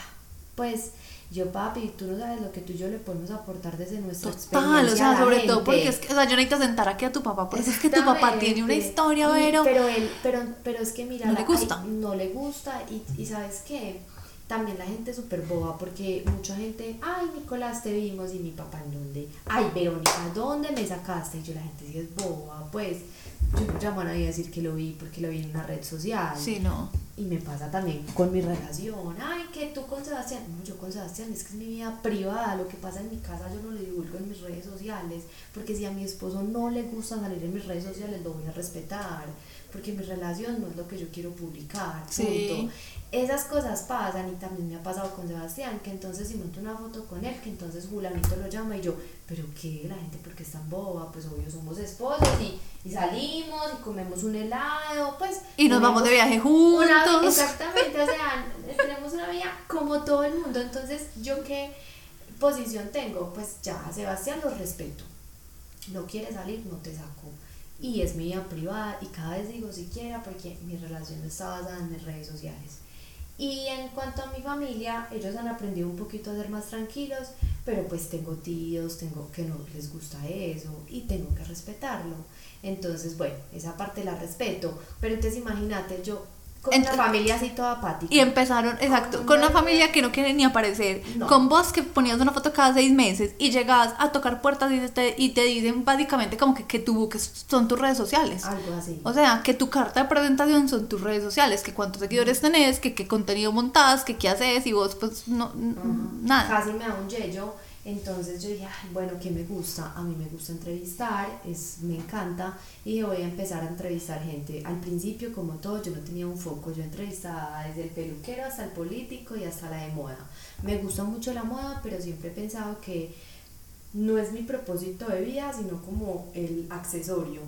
pues yo papi, tú no sabes lo que tú y yo le podemos aportar desde nuestra Total, o experiencia sea, la sobre todo gente". porque es que, o sea, yo necesito sentar aquí a tu papá, porque es que tu papá tiene una historia, Y- Vero. Pero él, pero, pero es que mira, No le gusta. ay, no le gusta y, y sabes qué, también la gente es súper boba porque mucha gente, ay Nicolás, te vimos y mi papá en dónde, ay Verónica, ¿dónde me sacaste? Y yo la gente sí es boba, pues yo no llamo a nadie a decir que lo vi porque lo vi en una red social. Sí, no. y me pasa también con mi relación. Ay, que tú con Sebastián. No, yo con Sebastián es que es mi vida privada. Lo que pasa en mi casa yo no lo divulgo en mis redes sociales. Porque si a mi esposo no le gusta salir en mis redes sociales, lo voy a respetar. Porque mi relación no es lo que yo quiero publicar. Sí. Esas cosas pasan y también me ha pasado con Sebastián, que entonces si monto una foto con él, que entonces Julanito lo llama y yo, pero qué, la gente porque es tan boba, pues obvio somos esposos y, y salimos y comemos un helado, pues... Y nos vamos de viaje juntos. Una, exactamente, o sea, [laughs] tenemos una vida como todo el mundo, entonces yo qué posición tengo, pues ya, Sebastián lo respeto, no quiere salir, no te saco. Y es mi vida privada y cada vez digo siquiera porque mi relación está basada en mis redes sociales. Y en cuanto a mi familia, ellos han aprendido un poquito a ser más tranquilos, pero pues tengo tíos, tengo que no les gusta eso y tengo que respetarlo. Entonces, bueno, esa parte la respeto, pero entonces imagínate, yo con una familia así toda apática. Y empezaron, exacto, con, una familia que no quiere ni aparecer, con vos que ponías una foto cada seis meses y llegabas a tocar puertas y te, y te dicen básicamente como que, que tu buque son tus redes sociales. Algo así. O sea, que tu carta de presentación son tus redes sociales, que cuántos seguidores tenés, que qué contenido montás, que qué haces y vos pues no, nada. Casi me da un yello entonces yo dije, bueno, ¿qué me gusta? A mí me gusta entrevistar, es, me encanta y voy a empezar a entrevistar gente. Al principio, como todo, yo no tenía un foco, yo entrevistaba desde el peluquero hasta el político y hasta la de moda. Me gusta mucho la moda, pero siempre he pensado que no es mi propósito de vida, sino como el accesorio.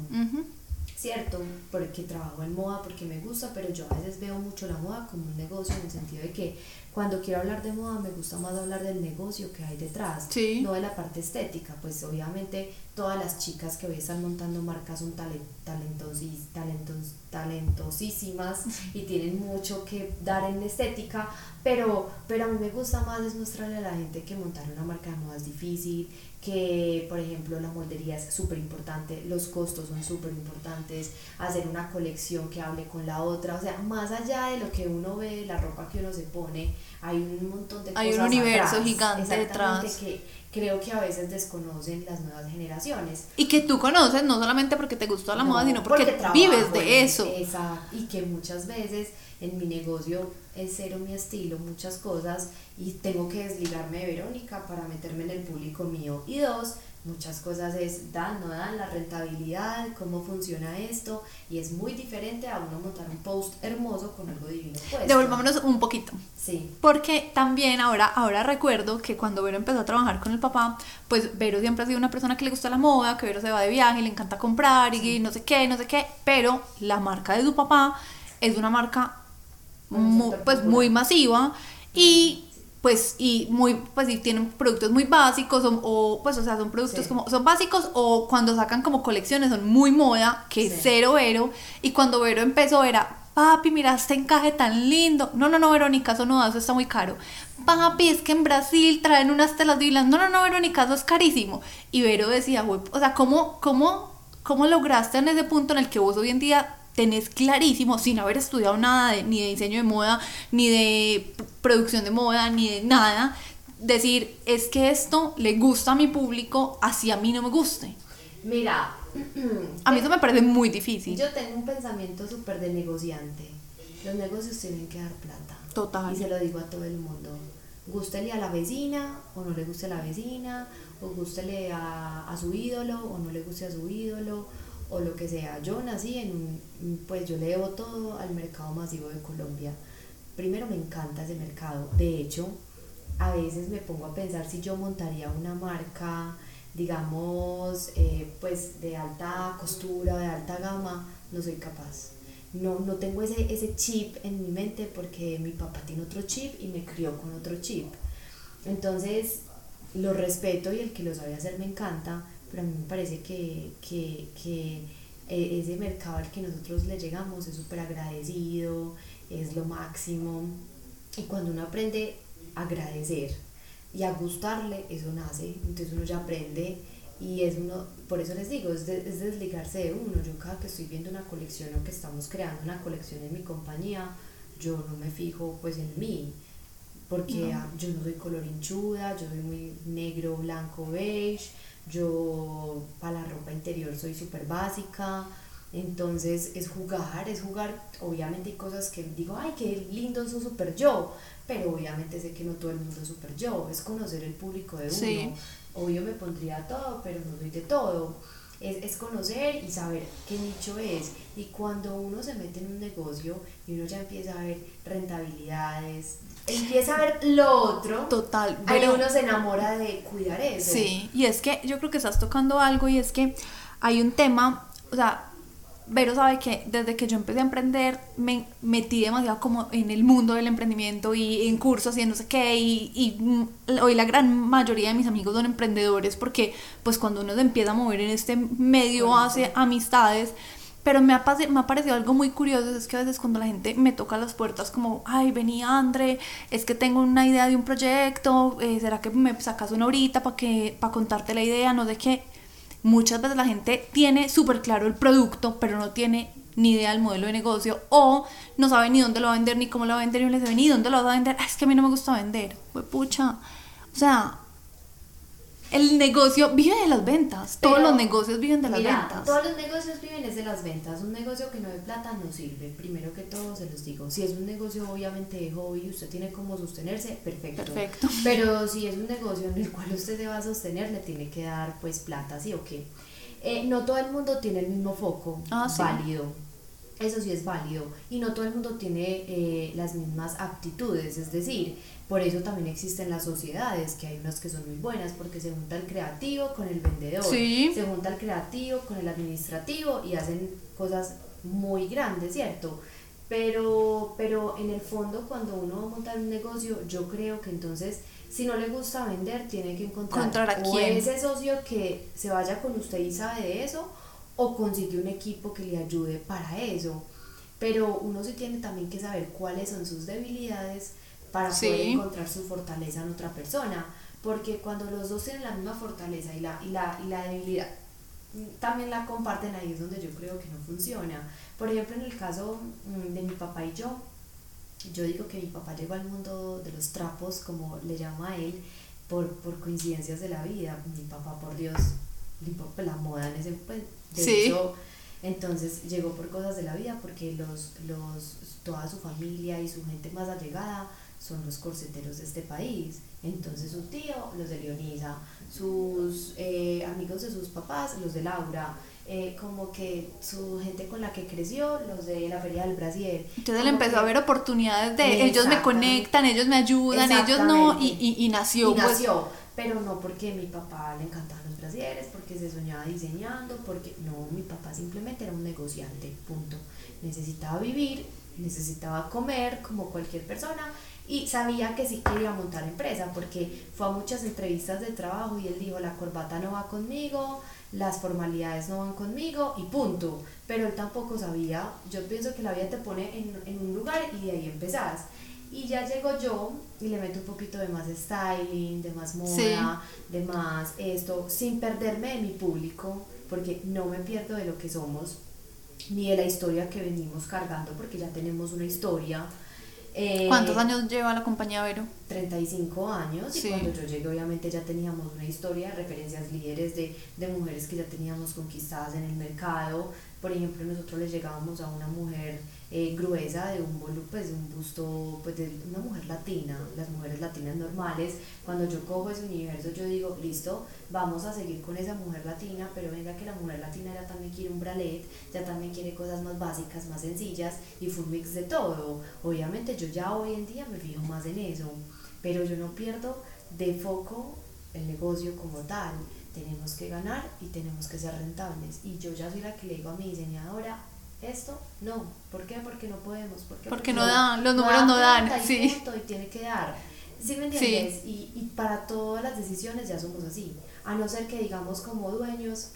Cierto, porque trabajo en moda, porque me gusta, pero yo a veces veo mucho la moda como un negocio en el sentido de que cuando quiero hablar de moda me gusta más hablar del negocio que hay detrás, no de la parte estética, pues obviamente todas las chicas que hoy están montando marcas son talentos, talentos, talentosísimas y tienen mucho que dar en estética, pero, pero a mí me gusta más es mostrarle a la gente que montar una marca de moda es difícil, que por ejemplo la moldería es súper importante, los costos son súper importantes, hacer una colección que hable con la otra, o sea, más allá de lo que uno ve, la ropa que uno se pone, hay un montón de hay cosas. Hay un universo atrás, gigante detrás. Que creo que a veces desconocen las nuevas generaciones. Y que tú conoces no solamente porque te gustó la moda, sino porque, vives de eso. Exacto, y que muchas veces en mi negocio es cero mi estilo, muchas cosas, y tengo que desligarme de Verónica para meterme en el público mío. Y dos, muchas cosas es dan, no dan, la rentabilidad, cómo funciona esto, y es muy diferente a uno montar un post hermoso con algo divino. Devolvámonos un poquito. Sí. Porque también ahora, ahora recuerdo que cuando Vero empezó a trabajar con el papá, pues Vero siempre ha sido una persona que le gusta la moda, que Vero se va de viaje, le encanta comprar y no sé qué, no sé qué, pero la marca de su papá es una marca muy, pues muy masiva y pues y muy pues y tienen productos muy básicos o, pues o sea son productos como son básicos o cuando sacan como colecciones son muy moda que es cero Vero y cuando Vero empezó era papi mira este encaje tan lindo no no no Verónica eso no eso está muy caro papi es que en Brasil traen unas telas divinas no no no Verónica eso es carísimo y Vero decía o sea cómo cómo cómo lograste en ese punto en el que vos hoy en día tenés clarísimo, sin haber estudiado nada de, ni de diseño de moda, ni de producción de moda, ni de nada, decir, es que esto le gusta a mi público, así a mí no me guste. Mira, a mí eso me parece muy difícil. Yo tengo un pensamiento súper de negociante. Los negocios tienen que dar plata. Total. Y se lo digo a todo el mundo. Gústele a la vecina o no le guste a la vecina, o gústele a, a su ídolo o no le guste a su ídolo o lo que sea. Yo nací en un, pues yo le debo todo al mercado masivo de Colombia. Primero me encanta ese mercado. De hecho, a veces me pongo a pensar si yo montaría una marca, digamos, eh, pues de alta costura, de alta gama, no soy capaz. No, no tengo ese, ese chip en mi mente porque mi papá tiene otro chip y me crió con otro chip. Entonces, lo respeto y el que lo sabe hacer me encanta, pero a mí me parece que, que, que eh, ese mercado al que nosotros le llegamos es súper agradecido, es lo máximo. Y cuando uno aprende a agradecer y a gustarle, eso nace, entonces uno ya aprende y es uno, por eso les digo, es, es desligarse de uno. Yo cada que estoy viendo una colección o que estamos creando una colección en mi compañía, yo no me fijo pues en mí, porque ah, yo no soy color hinchuda, yo soy muy negro, blanco, beige, yo para la ropa interior soy súper básica, Entonces es jugar, es jugar, obviamente hay cosas que digo, ay, qué lindo es un super yo, pero obviamente sé que no todo el mundo es super yo, es conocer el público de uno. Obvio me pondría todo, pero no soy de todo. Es, es, conocer y saber qué nicho es. Y cuando uno se mete en un negocio y uno ya empieza a ver rentabilidades, empieza a ver lo otro. Total. Pero uno se enamora de cuidar eso. Sí, y es que yo creo que estás tocando algo y es que hay un tema, o sea, Vero sabe que desde que yo empecé a emprender me metí demasiado como en el mundo del emprendimiento y en cursos y no sé qué y, y, hoy la gran mayoría de mis amigos son emprendedores porque pues cuando uno se empieza a mover en este medio hace amistades pero me ha, me ha parecido algo muy curioso, es que a veces cuando la gente me toca las puertas como, ay, vení André, es que tengo una idea de un proyecto, eh, ¿será que me sacas una horita para que para contarte la idea? No de qué muchas veces la gente tiene súper claro el producto, pero no tiene ni idea del modelo de negocio o no sabe ni dónde lo va a vender, ni cómo lo va a vender, ni dónde lo va a vender. es que a mí no me gusta vender. Pucha. O sea, el negocio vive de las ventas. todos los negocios viven de las ventas. Todos los negocios viven de las ventas. Un negocio que no de plata no sirve. Primero que todo se los digo. Si es un negocio obviamente de hobby y usted tiene cómo sostenerse, perfecto. Perfecto. [laughs] Pero si es un negocio en el cual usted se va a sostener, le tiene que dar pues plata, sí o qué. Eh, no todo el mundo tiene el mismo foco ah, válido. Eso sí es válido. Y no todo el mundo tiene eh, las mismas aptitudes. Es decir, por eso también existen las sociedades, que hay unas que son muy buenas, porque se junta el creativo con el vendedor, se junta el creativo con el administrativo y hacen cosas muy grandes, ¿cierto? Pero, pero en el fondo cuando uno va a montar un negocio, yo creo que entonces si no le gusta vender, tiene que encontrar a o ese socio que se vaya con usted y sabe de eso, o consigue un equipo que le ayude para eso. Pero uno sí tiene también que saber cuáles son sus debilidades, para poder encontrar su fortaleza en otra persona. Porque cuando los dos tienen la misma fortaleza y la, y la, y la debilidad también la comparten, ahí es donde yo creo que no funciona. Por ejemplo, en el caso mm, de mi papá y yo, yo digo que mi papá llegó al mundo de los trapos, como le llama él, por, por coincidencias de la vida. Mi papá, por Dios, la moda en ese pues, de hecho, entonces llegó por cosas de la vida porque los, los, toda su familia y su gente más allegada son los corseteros de este país. Entonces su tío, los de Leonisa, sus eh, amigos de sus papás, los de Laura, eh, como que su gente con la que creció, los de la Feria del Brasil. Entonces él empezó a ver oportunidades de ellos me conectan, ellos me ayudan, ellos no, y, y, y nació. Y pues. nació, pero no porque mi papá le encantaban los brasieres, porque se soñaba diseñando, porque no, mi papá simplemente era un negociante, punto. Necesitaba vivir, necesitaba comer como cualquier persona y sabía que sí quería montar empresa porque fue a muchas entrevistas de trabajo y él dijo la corbata no va conmigo, las formalidades no van conmigo y punto. Pero él tampoco sabía, yo pienso que la vida te pone en, en un lugar y de ahí empezás. Y ya llego yo y le meto un poquito de más styling, de más moda, de más esto, sin perderme de mi público, porque no me pierdo de lo que somos, ni de la historia que venimos cargando, porque ya tenemos una historia eh, ¿Cuántos años lleva la compañía Vero? 35 años y cuando yo llegué obviamente ya teníamos una historia, referencias líderes de, de, mujeres que ya teníamos conquistadas en el mercado. Por ejemplo, nosotros le llegábamos a una mujer eh, gruesa de un pues de un busto pues de una mujer latina, las mujeres latinas normales. Cuando yo cojo ese universo yo digo, listo, vamos a seguir con esa mujer latina, pero venga que la mujer latina ya también quiere un bralet, ya también quiere cosas más básicas, más sencillas y fue un mix de todo. Obviamente yo ya hoy en día me fijo más en eso, pero yo no pierdo de foco el negocio como tal. Tenemos que ganar y tenemos que ser rentables. Y yo ya soy la que le digo a mi diseñadora, esto no. ¿Por qué? Porque no podemos. Porque, no, dan, los números no, dan. sí. y tiene que dar. ¿Sí me entiendes? Y, y para todas las decisiones ya somos así. A no ser que digamos como dueños,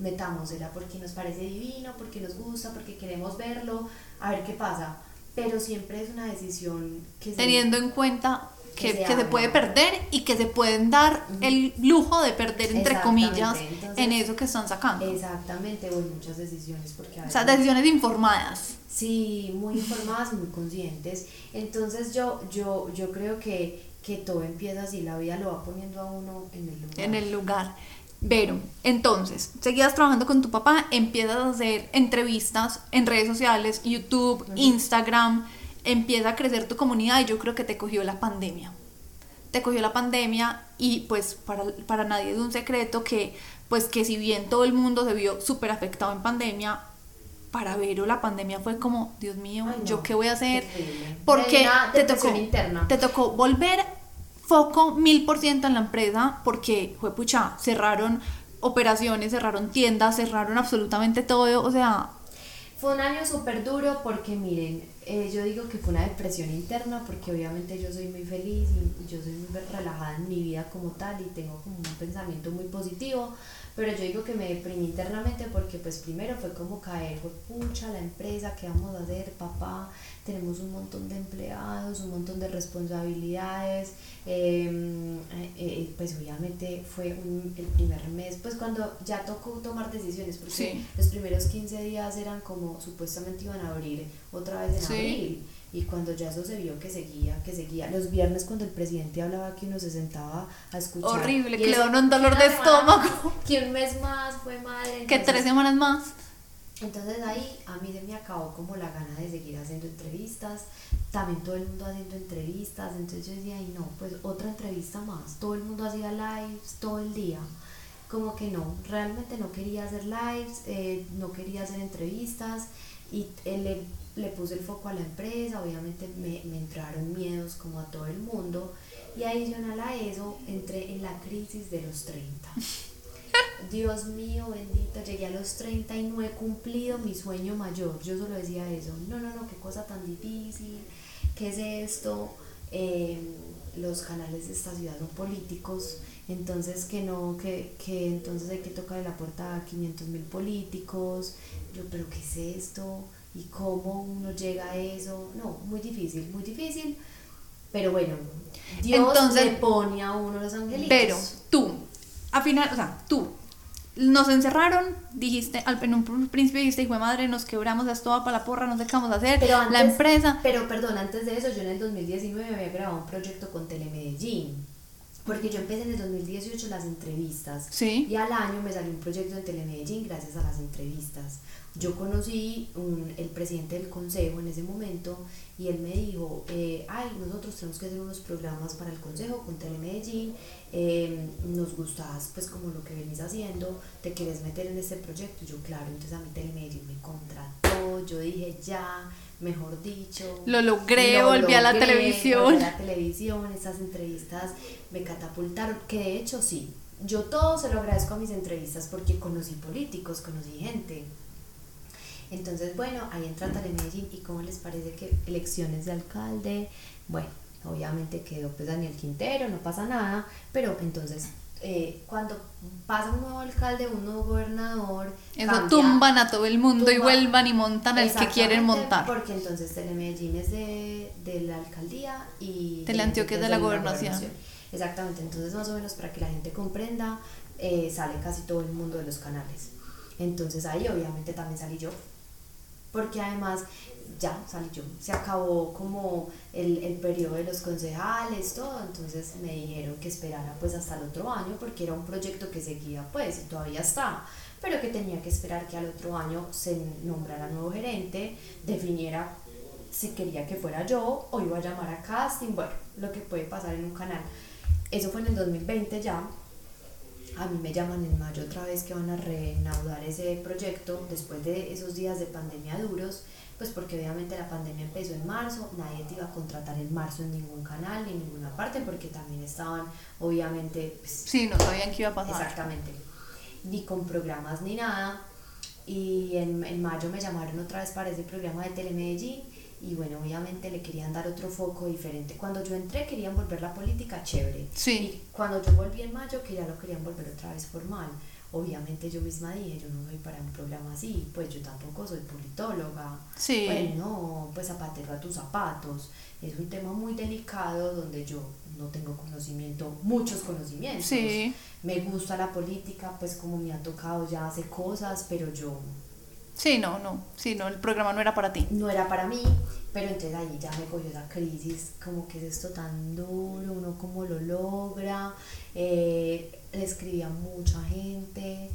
metámosela porque nos parece divino, porque nos gusta, porque queremos verlo, a ver qué pasa. Pero siempre es una decisión que... Teniendo en cuenta que, se, puede perder y que se pueden dar el lujo de perder, entre comillas, en eso que están sacando. Exactamente, o muchas decisiones. Porque o sea, decisiones informadas. Sí, muy informadas, muy conscientes. Entonces yo, yo, yo creo que, que todo empieza así, la vida lo va poniendo a uno en el lugar. En el lugar. Vero, entonces, seguías trabajando con tu papá, empiezas a hacer entrevistas en redes sociales, YouTube, Instagram, empieza a crecer tu comunidad y yo creo que te cogió la pandemia. Te cogió la pandemia y pues para, para nadie es un secreto que pues que si bien todo el mundo se vio súper afectado en pandemia, para Vero la pandemia fue como, Dios mío, Ay, no, ¿yo qué voy a hacer? Porque te tocó, interna. te tocó volver foco mil por ciento en la empresa porque fue pucha, cerraron operaciones, cerraron tiendas, cerraron absolutamente todo, o sea, Fue un año súper duro porque miren, eh, yo digo que fue una depresión interna porque obviamente yo soy muy feliz y, yo soy muy relajada en mi vida como tal y tengo como un pensamiento muy positivo, pero yo digo que me deprimí internamente porque pues primero fue como caer, pucha la empresa, ¿qué vamos a hacer papá? Tenemos un montón de empleados, un montón de responsabilidades, eh, eh, pues obviamente fue un- el primer mes, pues cuando ya tocó tomar decisiones, porque Sí. los primeros 15 días eran como supuestamente iban a abrir otra vez en Sí. abril. Y cuando ya eso se vio que seguía, que seguía. Los viernes cuando el presidente hablaba que uno se sentaba a escuchar. Horrible, que le daban un dolor de estómago. [laughs] Que un mes más fue madre. que tres semanas más. Entonces ahí a mí se me acabó como la gana de seguir haciendo entrevistas, también todo el mundo haciendo entrevistas, entonces yo decía, ay no, pues otra entrevista más, todo el mundo hacía lives todo el día, como que no, realmente no quería hacer lives, eh, no quería hacer entrevistas y eh, le, le puse el foco a la empresa, obviamente me, me entraron miedos como a todo el mundo y adicional a eso entré en la crisis de los 30. Dios mío, bendito, llegué a los 30 y no he cumplido mi sueño mayor. Yo solo decía eso. No, no, no, qué cosa tan difícil. ¿Qué es esto? Eh, los canales de esta ciudad son políticos. Entonces que no, que, que entonces hay que tocar la puerta a 500 mil políticos. Yo, pero ¿qué es esto? ¿Y cómo uno llega a eso? No, muy difícil, muy difícil. Pero bueno, Dios Entonces- le pone a uno los angelitos. Pero tú, al final, o sea, tú, nos encerraron, dijiste, al, en un principio dijiste, hijo de madre, nos quebramos, esto va para la porra, no sé qué vamos a hacer, Pero antes, la empresa, Pero perdón, antes de eso, yo en el 2019 había grabado un proyecto con Telemedellín. Porque yo empecé en el 2018 las entrevistas. Sí. Y al año me salió un proyecto en Telemedellín gracias a las entrevistas. Yo conocí un, el presidente del consejo en ese momento y él me dijo, eh, ay, nosotros tenemos que hacer unos programas para el consejo con Telemedellín, eh, nos gustas pues como lo que venís haciendo, te quieres meter en este proyecto. Y yo, claro, entonces a mí Telemedellín me contrató, yo dije, ya, mejor dicho. Lo logré, lo volví a la televisión. volví a la televisión, estas entrevistas me catapultaron, que de hecho sí, yo todo se lo agradezco a mis entrevistas porque conocí políticos, conocí gente. Entonces, bueno, ahí entra Telemedellín y cómo les parece que elecciones de alcalde, bueno, obviamente quedó pues Daniel Quintero, no pasa nada, pero entonces eh, cuando pasa un nuevo alcalde, un nuevo gobernador, eso cambia- tumban a todo el mundo y tumba- vuelvan y montan al que quieren montar. Porque entonces Telemedellín es de, de la alcaldía y Teleantioquia es de la gobernación. Exactamente, entonces más o menos para que la gente comprenda, eh, sale casi todo el mundo de los canales. Entonces ahí obviamente también salí yo, porque además ya salí yo, se acabó como el, el periodo de los concejales, todo, entonces me dijeron que esperara pues hasta el otro año, porque era un proyecto que seguía pues y todavía está, pero que tenía que esperar que al otro año se nombrara nuevo gerente, definiera si quería que fuera yo o iba a llamar a casting, bueno, lo que puede pasar en un canal. Eso fue en el 2020 ya. A mí me llaman en mayo otra vez que van a reanudar ese proyecto después de esos días de pandemia duros, pues porque obviamente la pandemia empezó en marzo, nadie te iba a contratar en marzo en ningún canal ni en ninguna parte porque también estaban obviamente pues, Sí, no sabían qué iba a pasar. Exactamente. Ni con programas ni nada. Y en, en mayo me llamaron otra vez para ese programa de Telemedellín. Y bueno, obviamente le querían dar otro foco diferente. Cuando yo entré querían volver la política chévere. Sí. Y cuando yo volví en mayo que ya lo querían volver otra vez formal. Obviamente yo misma dije, yo no soy para un programa así, pues yo tampoco soy politóloga. Sí. Bueno, no, pues zapatero a tus zapatos. Es un tema muy delicado donde yo no tengo conocimiento, muchos conocimientos. Sí. Me gusta la política, pues como me ha tocado ya hace cosas, pero yo Sí, no, no, sí, no, el programa no era para ti. No era para mí, pero entonces ahí ya me cogió la crisis, como que es esto tan duro, uno cómo lo logra, eh, le escribí a mucha gente,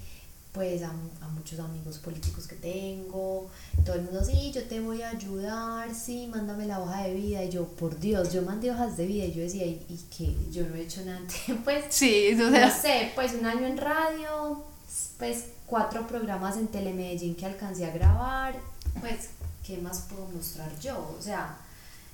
pues a, a, muchos amigos políticos que tengo, todo el mundo, sí, yo te voy a ayudar, sí, mándame la hoja de vida, y yo, por Dios, yo mandé hojas de vida, y yo decía, ¿y, y qué? Yo no he hecho nada, [laughs] pues, sí, o sea, no sé, pues un año en radio, pues cuatro programas en Telemedellín que alcancé a grabar, pues, ¿qué más puedo mostrar yo? O sea,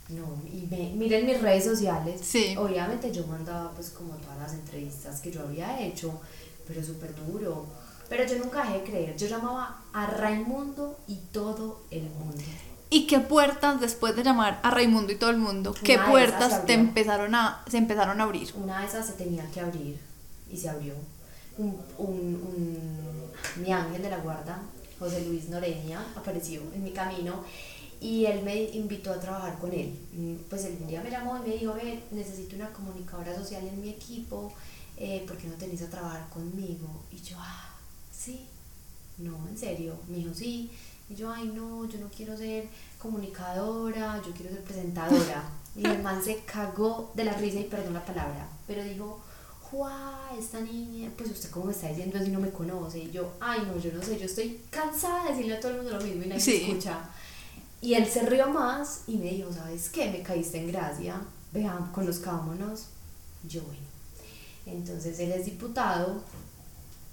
no, y miren mis redes sociales, sí. obviamente yo mandaba pues como todas las entrevistas que yo había hecho, pero súper duro, pero yo nunca dejé de creer, yo llamaba a Raimundo y todo el mundo. ¿Y qué puertas después de llamar a Raimundo y todo el mundo, qué puertas te empezaron a, se empezaron a abrir? Una de esas se tenía que abrir y se abrió. Un, un, un, mi ángel de la guarda, José Luis Noreña, apareció en mi camino y él me invitó a trabajar con él. Pues el día me llamó y me dijo, ve, necesito una comunicadora social en mi equipo, eh, ¿por qué no tenés a trabajar conmigo? Y yo, ah, sí, no, en serio, me dijo, sí. Y yo, ay, no, yo no quiero ser comunicadora, yo quiero ser presentadora. [laughs] y el man se cagó de la risa y perdón la palabra, pero dijo, ¡guau! Esta niña, pues usted como me está diciendo así no me conoce. Y yo, ay, no, yo no sé, yo estoy cansada de decirle a todo el mundo lo mismo y nadie me escucha. Y él se rió más y me dijo, ¿sabes qué? Me caíste en gracia, vean, conozcámonos. Yo, bueno. Entonces él es diputado,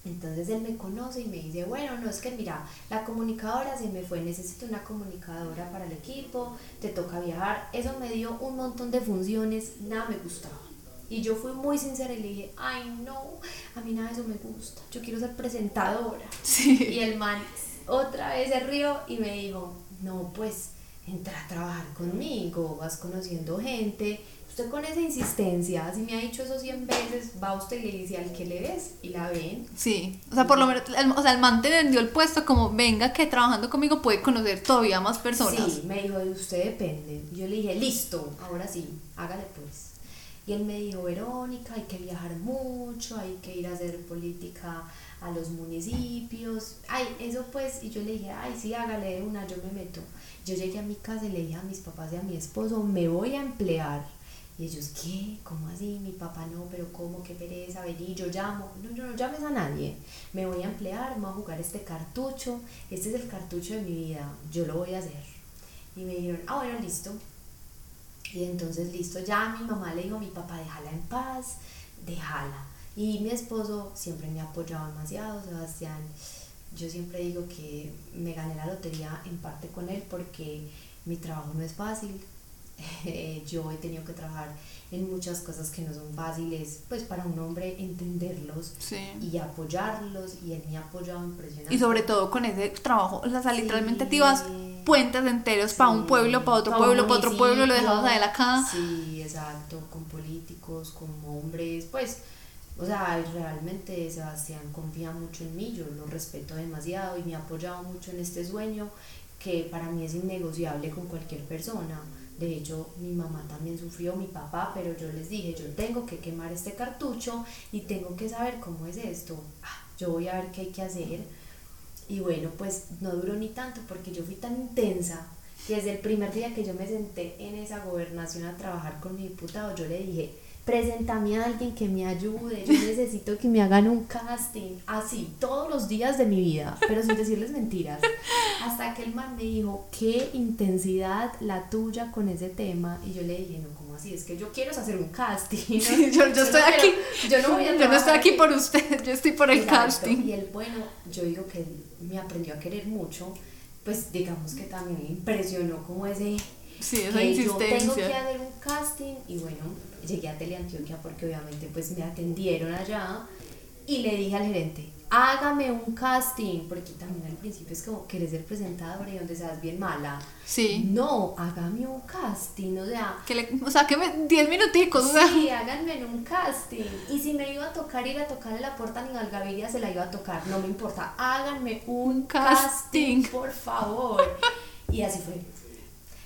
entonces él me conoce y me dice, bueno, no es que mira, la comunicadora se me fue, necesito una comunicadora para el equipo, te toca viajar. Eso me dio un montón de funciones, nada me gustaba. Y yo fui muy sincera y le dije, ay no, a mí nada de eso me gusta, yo quiero ser presentadora. Y el man otra vez se rió y me dijo, no, pues entra a trabajar conmigo, vas conociendo gente. Usted con esa insistencia, si me ha dicho eso 100 veces, va usted y le dice al que le ves y la ven. Sí, o sea, por lo menos, el, o sea, el man te vendió el puesto como, venga, que trabajando conmigo puede conocer todavía más personas. Sí, me dijo, de usted depende. Yo le dije, listo, ahora sí, hágale pues. Y él me dijo, Verónica, hay que viajar mucho, hay que ir a hacer política a los municipios. Ay, eso pues, y yo le dije, ay, sí, hágale una, yo me meto. Yo llegué a mi casa y le dije a mis papás y a mi esposo, me voy a emplear. Y ellos, ¿qué? ¿Cómo así? Mi papá no, pero ¿cómo? ¿Qué pereza? Vení, yo llamo. No, yo no llames a nadie. Me voy a emplear, me voy a jugar este cartucho. Este es el cartucho de mi vida. Yo lo voy a hacer. Y me dijeron, ah, bueno, listo. Y entonces, listo, ya mi mamá le dijo a mi papá, déjala en paz, déjala. Y mi esposo siempre me ha apoyado demasiado, Sebastián. Yo siempre digo que me gané la lotería en parte con él porque mi trabajo no es fácil. [laughs] yo he tenido que trabajar en muchas cosas que no son fáciles, pues para un hombre entenderlos y apoyarlos y él me ha apoyado impresionante. Y sobre todo con ese trabajo, o sea, literalmente te ibas puentes enteros para un pueblo, para otro pueblo, para otro pueblo, lo dejabas a él acá. Sí, exacto, con políticos, con hombres, pues, o sea, realmente Sebastián confía mucho en mí, yo lo respeto demasiado y me ha apoyado mucho en este sueño que para mí es innegociable con cualquier persona de hecho, mi mamá también sufrió, mi papá, pero yo les dije, yo tengo que quemar este cartucho y tengo que saber cómo es esto. Ah, yo voy a ver qué hay que hacer. Y bueno, pues no duró ni tanto porque yo fui tan intensa que desde el primer día que yo me senté en esa gobernación a trabajar con mi diputado, yo le dije, preséntame a alguien que me ayude, yo [laughs] necesito que me hagan un casting, así, todos los días de mi vida, pero sin decirles mentiras. Hasta que el man me dijo, qué intensidad la tuya con ese tema, y yo le dije, no, ¿cómo así? Es que yo quiero hacer un casting. [laughs] yo, estoy aquí, yo no, voy a yo no estoy aquí por usted, [laughs] yo estoy por el casting. Y el bueno, yo digo que me aprendió a querer mucho, pues digamos que también me impresionó como ese... Sí, esa insistencia. Yo tengo que hacer un casting y bueno, llegué a Teleantioquia porque obviamente pues me atendieron allá y le dije al gerente, hágame un casting, porque también al principio es como, ¿quieres ser presentadora y donde seas bien mala? Sí. No, hágame un casting, o sea... Que le, o sea, que me, 10 minuticos, Sí, háganme un casting. Y si me iba a tocar ir a tocarle la puerta ni al Gaviria se la iba a tocar, no me importa, háganme un, casting, por favor. y así fue.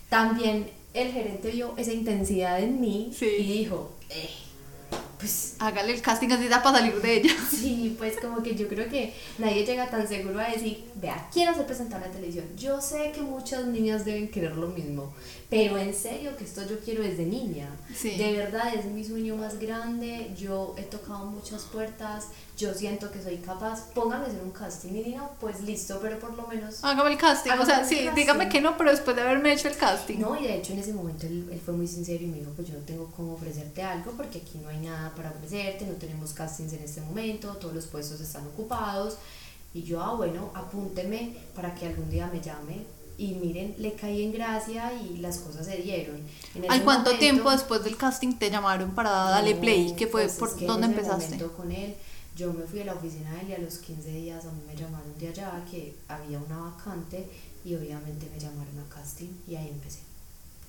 También el gerente vio esa intensidad en mí y dijo, eh, pues Hágale el casting así da para salir de ella. [laughs] Sí, pues como que yo creo que nadie llega tan seguro a decir, vea, quiero ser presentadora de televisión. Yo sé que muchas niñas deben querer lo mismo, pero en serio que esto yo quiero desde niña. Sí. De verdad es mi sueño más grande, yo he tocado muchas puertas, yo siento que soy capaz, póngame a hacer un casting y no, pues listo, pero por lo menos... Hágame el casting. o sea, sí, casting. dígame que no, pero después de haberme hecho el casting. No, y de hecho en ese momento él, él fue muy sincero y me dijo, pues yo no tengo cómo ofrecerte algo porque aquí no hay nada para ofrecerte, no tenemos castings en este momento, todos los puestos están ocupados. Y yo, ah, bueno, apúnteme para que algún día me llame. Y miren, le caí en gracia y las cosas se dieron. En ¿Al cuánto momento- tiempo después del casting te llamaron para darle No, play? ¿Qué fue? pues ¿Por es que en dónde ese empezaste? con él, yo me fui a la oficina de él y a los 15 días a mí me llamaron de allá que había una vacante y obviamente me llamaron a casting y ahí empecé.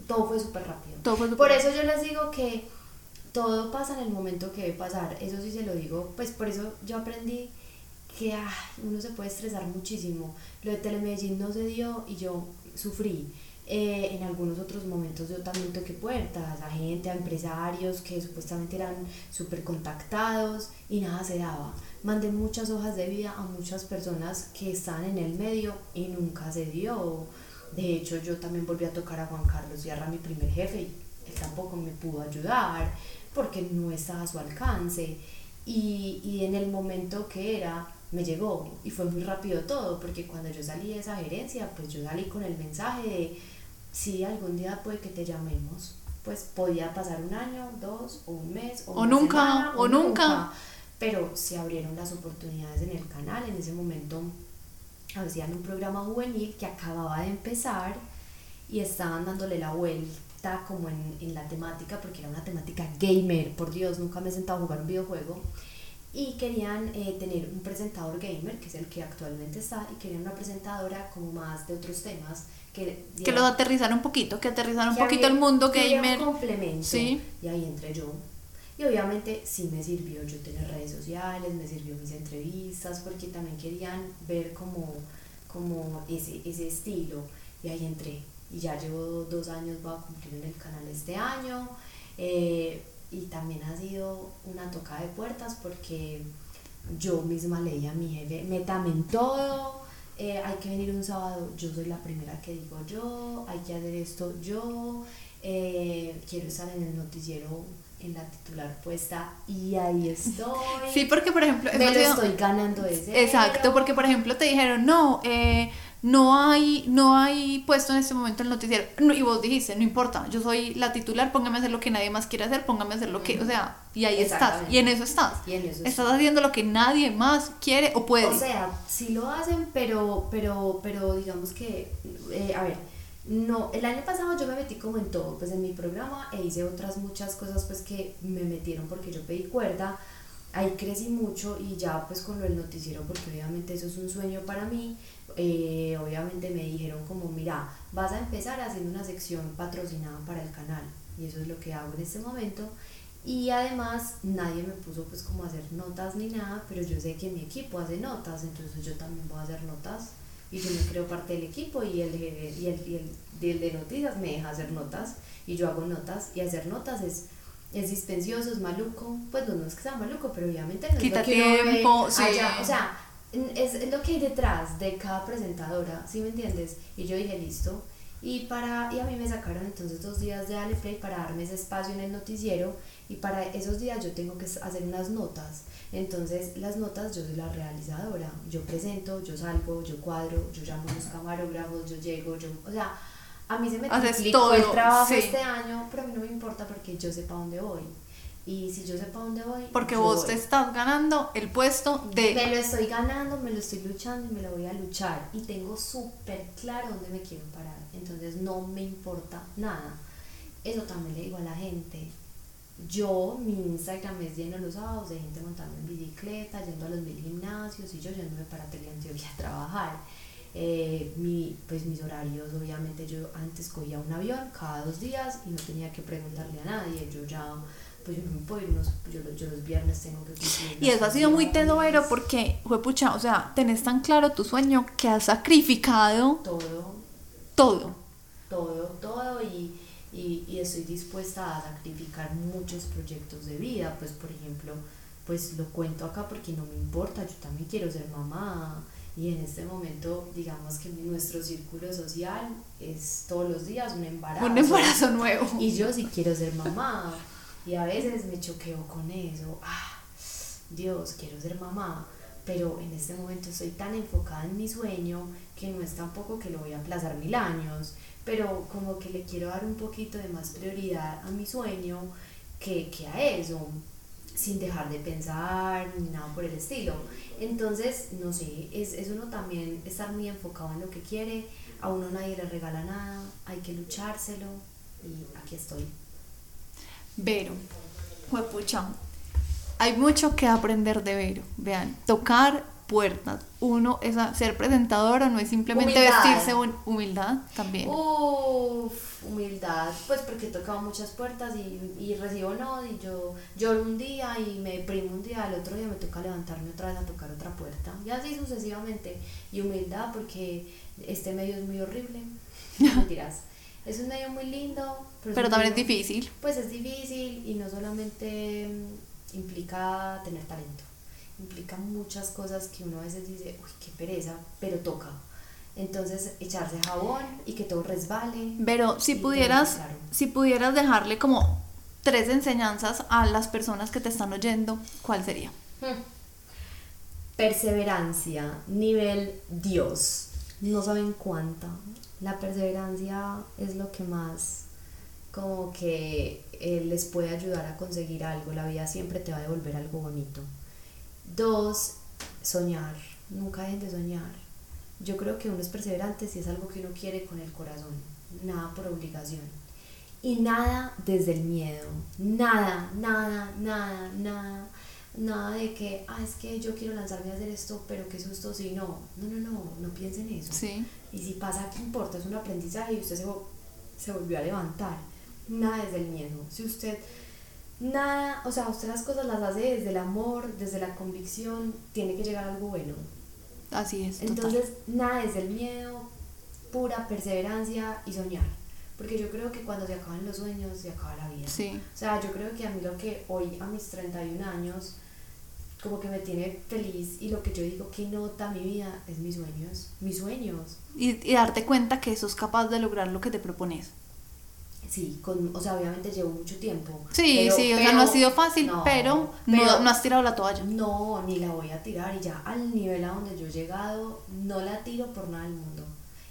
Todo fue súper rápido. Todo fue Por eso yo les digo que todo pasa en el momento que debe pasar. Eso sí se lo digo, pues por eso yo aprendí que ay, uno se puede estresar muchísimo. Lo de Telemedellín no se dio y yo sufrí. Eh, en algunos otros momentos yo también toqué puertas a gente, a empresarios que supuestamente eran súper contactados y nada se daba. Mandé muchas hojas de vida a muchas personas que están en el medio y nunca se dio. De hecho, yo también volví a tocar a Juan Carlos Sierra, mi primer jefe, y él tampoco me pudo ayudar porque no estaba a su alcance. Y, y en el momento que era, me llegó y fue muy rápido todo, porque cuando yo salí de esa gerencia, pues yo salí con el mensaje de, sí, algún día puede que te llamemos. Pues podía pasar un año, dos, o un mes, o, O nunca, semana, o nunca. Pero se abrieron las oportunidades en el canal. En ese momento hacían un programa juvenil que acababa de empezar y estaban dándole la vuelta como en, en la temática, porque era una temática gamer, por Dios, nunca me he sentado a jugar un videojuego. Y querían eh, tener un presentador gamer, que es el que actualmente está, y querían una presentadora como más de otros temas. Que, Que diera- lo aterrizara un poquito, que aterrizara un que poquito había- el mundo que gamer. Un complemento. Sí. Y ahí entré yo. Y obviamente sí me sirvió yo tener redes sociales, me sirvió mis entrevistas, porque también querían ver como, como ese, ese estilo. Y ahí entré. Y ya llevo dos años, voy a cumplir en el canal este año. Eh, y también ha sido una tocada de puertas porque yo misma leí a mi jefe, métame todo, eh, hay que venir un sábado, yo soy la primera que digo yo, hay que hacer esto yo, eh, quiero estar en el noticiero en la titular puesta y ahí estoy. Sí, porque por ejemplo... me lo sido- estoy ganando cero. Exacto, porque por ejemplo te dijeron, no, eh, no hay, no hay puesto en este momento el noticiero. No, y vos dijiste, no importa, yo soy la titular, póngame a hacer lo que nadie más quiere hacer, póngame a hacer lo que, o sea, y ahí estás, y en eso estás. Y en eso Estás haciendo lo que nadie más quiere o puede. O sea, sí lo hacen, pero, pero, pero digamos que, eh, a ver, no, el año pasado yo me metí como en todo, pues en mi programa e hice otras muchas cosas pues que me metieron porque yo pedí cuerda, ahí crecí mucho y ya pues con lo del noticiero, porque obviamente eso es un sueño para mí, eh, obviamente me dijeron como, mira, vas a empezar haciendo una sección patrocinada para el canal y eso es lo que hago en este momento. Y además nadie me puso pues como a hacer notas ni nada, pero yo sé que mi equipo hace notas, entonces yo también voy a hacer notas y yo me creo parte del equipo y el, y el, y el, el de noticias me deja hacer notas y yo hago notas y hacer notas es, es dispensioso, es maluco, pues no, no es que sea maluco, pero obviamente no Quita es lo que ve tiempo, sí. allá, o sea, es, es lo que hay detrás de cada presentadora, ¿sí me entiendes? Y yo dije, listo, y, para, y a mí me sacaron entonces dos días de Dale Play para darme ese espacio en el noticiero y para esos días yo tengo que hacer unas notas. Entonces las notas yo soy la realizadora, yo presento, yo salgo, yo cuadro, yo llamo a los camarógrafos, yo llego, yo, o sea, a mí se me triplicó el trabajo sí. este año, pero a mí no me importa porque yo sé para dónde voy. Y si yo sé para dónde voy, Porque vos voy. te estás ganando el puesto de... Me lo estoy ganando, me lo estoy luchando y me lo voy a luchar. Y tengo súper claro dónde me quiero parar. Entonces no me importa nada. Eso también le digo a la gente. Yo, mi Instagram es lleno los sábados de gente montando en bicicleta, yendo a los mil gimnasios y yo yéndome para Teleantioquia a trabajar. Eh, mi, pues mis horarios, obviamente yo antes cogía un avión cada dos días y no tenía que preguntarle a nadie. Yo ya, pues yo no me puedo ir, unos- yo, los- yo los viernes tengo que cumplir. Y eso ha sido muy tedovero porque, fue pucha, o sea, tenés tan claro tu sueño que has sacrificado todo, todo. todo, todo y, y, y estoy dispuesta a sacrificar muchos proyectos de vida, pues por ejemplo, pues lo cuento acá porque no me importa, yo también quiero ser mamá. Y en este momento digamos que nuestro círculo social es todos los días un embarazo. Un embarazo nuevo. Y yo sí quiero ser mamá. Y a veces me choqueo con eso, ah, Dios, quiero ser mamá, pero en este momento estoy tan enfocada en mi sueño que no es tampoco que lo voy a aplazar mil años, pero como que le quiero dar un poquito de más prioridad a mi sueño que, que a eso sin dejar de pensar ni nada por el estilo. Entonces, no sé, es, es uno también estar muy enfocado en lo que quiere, a uno nadie le regala nada, hay que luchárselo y aquí estoy. Vero, pucha, hay mucho que aprender de Vero. Vean, tocar puertas. Uno es ser presentadora, no es simplemente Humildad. vestirse un- humildad también. Uf, humildad, pues porque he tocado muchas puertas y, y recibo no, y yo lloro un día y me deprimo un día, al otro día me toca levantarme otra vez a tocar otra puerta, y así sucesivamente. Y humildad porque este medio es muy horrible, [laughs] mentiras. Es un medio muy lindo, pero, también es difícil. Pues es difícil y no solamente mm, implica tener talento, implica muchas cosas que uno a veces dice, uy, qué pereza, pero toca. Entonces, echarse jabón y que todo resbale. Pero si pudieras, claro. si pudieras dejarle como tres enseñanzas a las personas que te están oyendo, ¿cuál sería? Hmm. Perseverancia, nivel Dios. No saben cuánta. La perseverancia es lo que más como que eh, les puede ayudar a conseguir algo. La vida siempre te va a devolver algo bonito. Dos, soñar. Nunca dejen de soñar. Yo creo que uno es perseverante si es algo que uno quiere con el corazón. Nada por obligación. Y nada desde el miedo. Nada, nada, nada, nada. Nada de que, ah, es que yo quiero lanzarme a hacer esto, pero qué susto si no. No, no, no, no piensen eso. Sí. Y si pasa, ¿qué importa? Es un aprendizaje y usted se, se volvió a levantar. Nada desde el miedo. Si usted, nada, o sea, usted las cosas las hace desde el amor, desde la convicción, tiene que llegar a algo bueno. Así es. total. Entonces, nada desde el miedo, pura perseverancia y soñar. Porque yo creo que cuando se acaban los sueños, se acaba la vida. Sí. O sea, yo creo que a mí lo que hoy, a mis 31 años, como que me tiene feliz y lo que yo digo que nota mi vida es mis sueños. Mis sueños. Y, y darte cuenta que sos capaz de lograr lo que te propones. Sí, con, o sea, obviamente llevo mucho tiempo. Sí, pero- sí, o sea, no ha sido fácil, no, pero, no, pero- no has tirado la toalla. No, ni la voy a tirar y ya al nivel a donde yo he llegado, no la tiro por nada del mundo.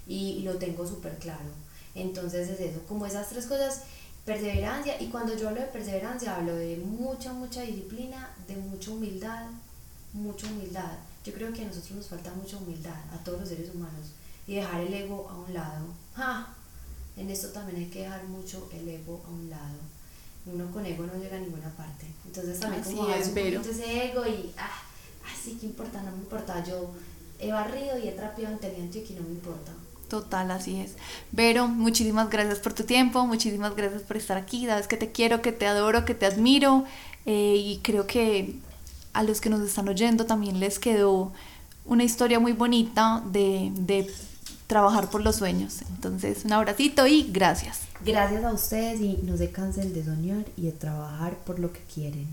Y, y lo tengo súper claro. Entonces es eso, como esas tres cosas, perseverancia. Y cuando yo hablo de perseverancia, hablo de mucha, mucha disciplina, de mucha humildad, mucha humildad. Yo creo que a nosotros nos falta mucha humildad, a todos los seres humanos. Y dejar el ego a un lado. ¡Ja! En esto también hay que dejar mucho el ego a un lado. Uno con ego no llega a ninguna parte. Entonces también Así como es, un ese ego y ah, ah, sí, qué importa, no me importa. Yo he barrido y he trapeado inteligente y no me importa. Total, así es. Vero, muchísimas gracias por tu tiempo, muchísimas gracias por estar aquí. Sabes que te quiero, que te adoro, que te admiro. eh, y creo que a los que nos están oyendo también les quedó una historia muy bonita de, de trabajar por los sueños. Entonces, un abracito y gracias. Gracias a ustedes y no se cansen de soñar y de trabajar por lo que quieren.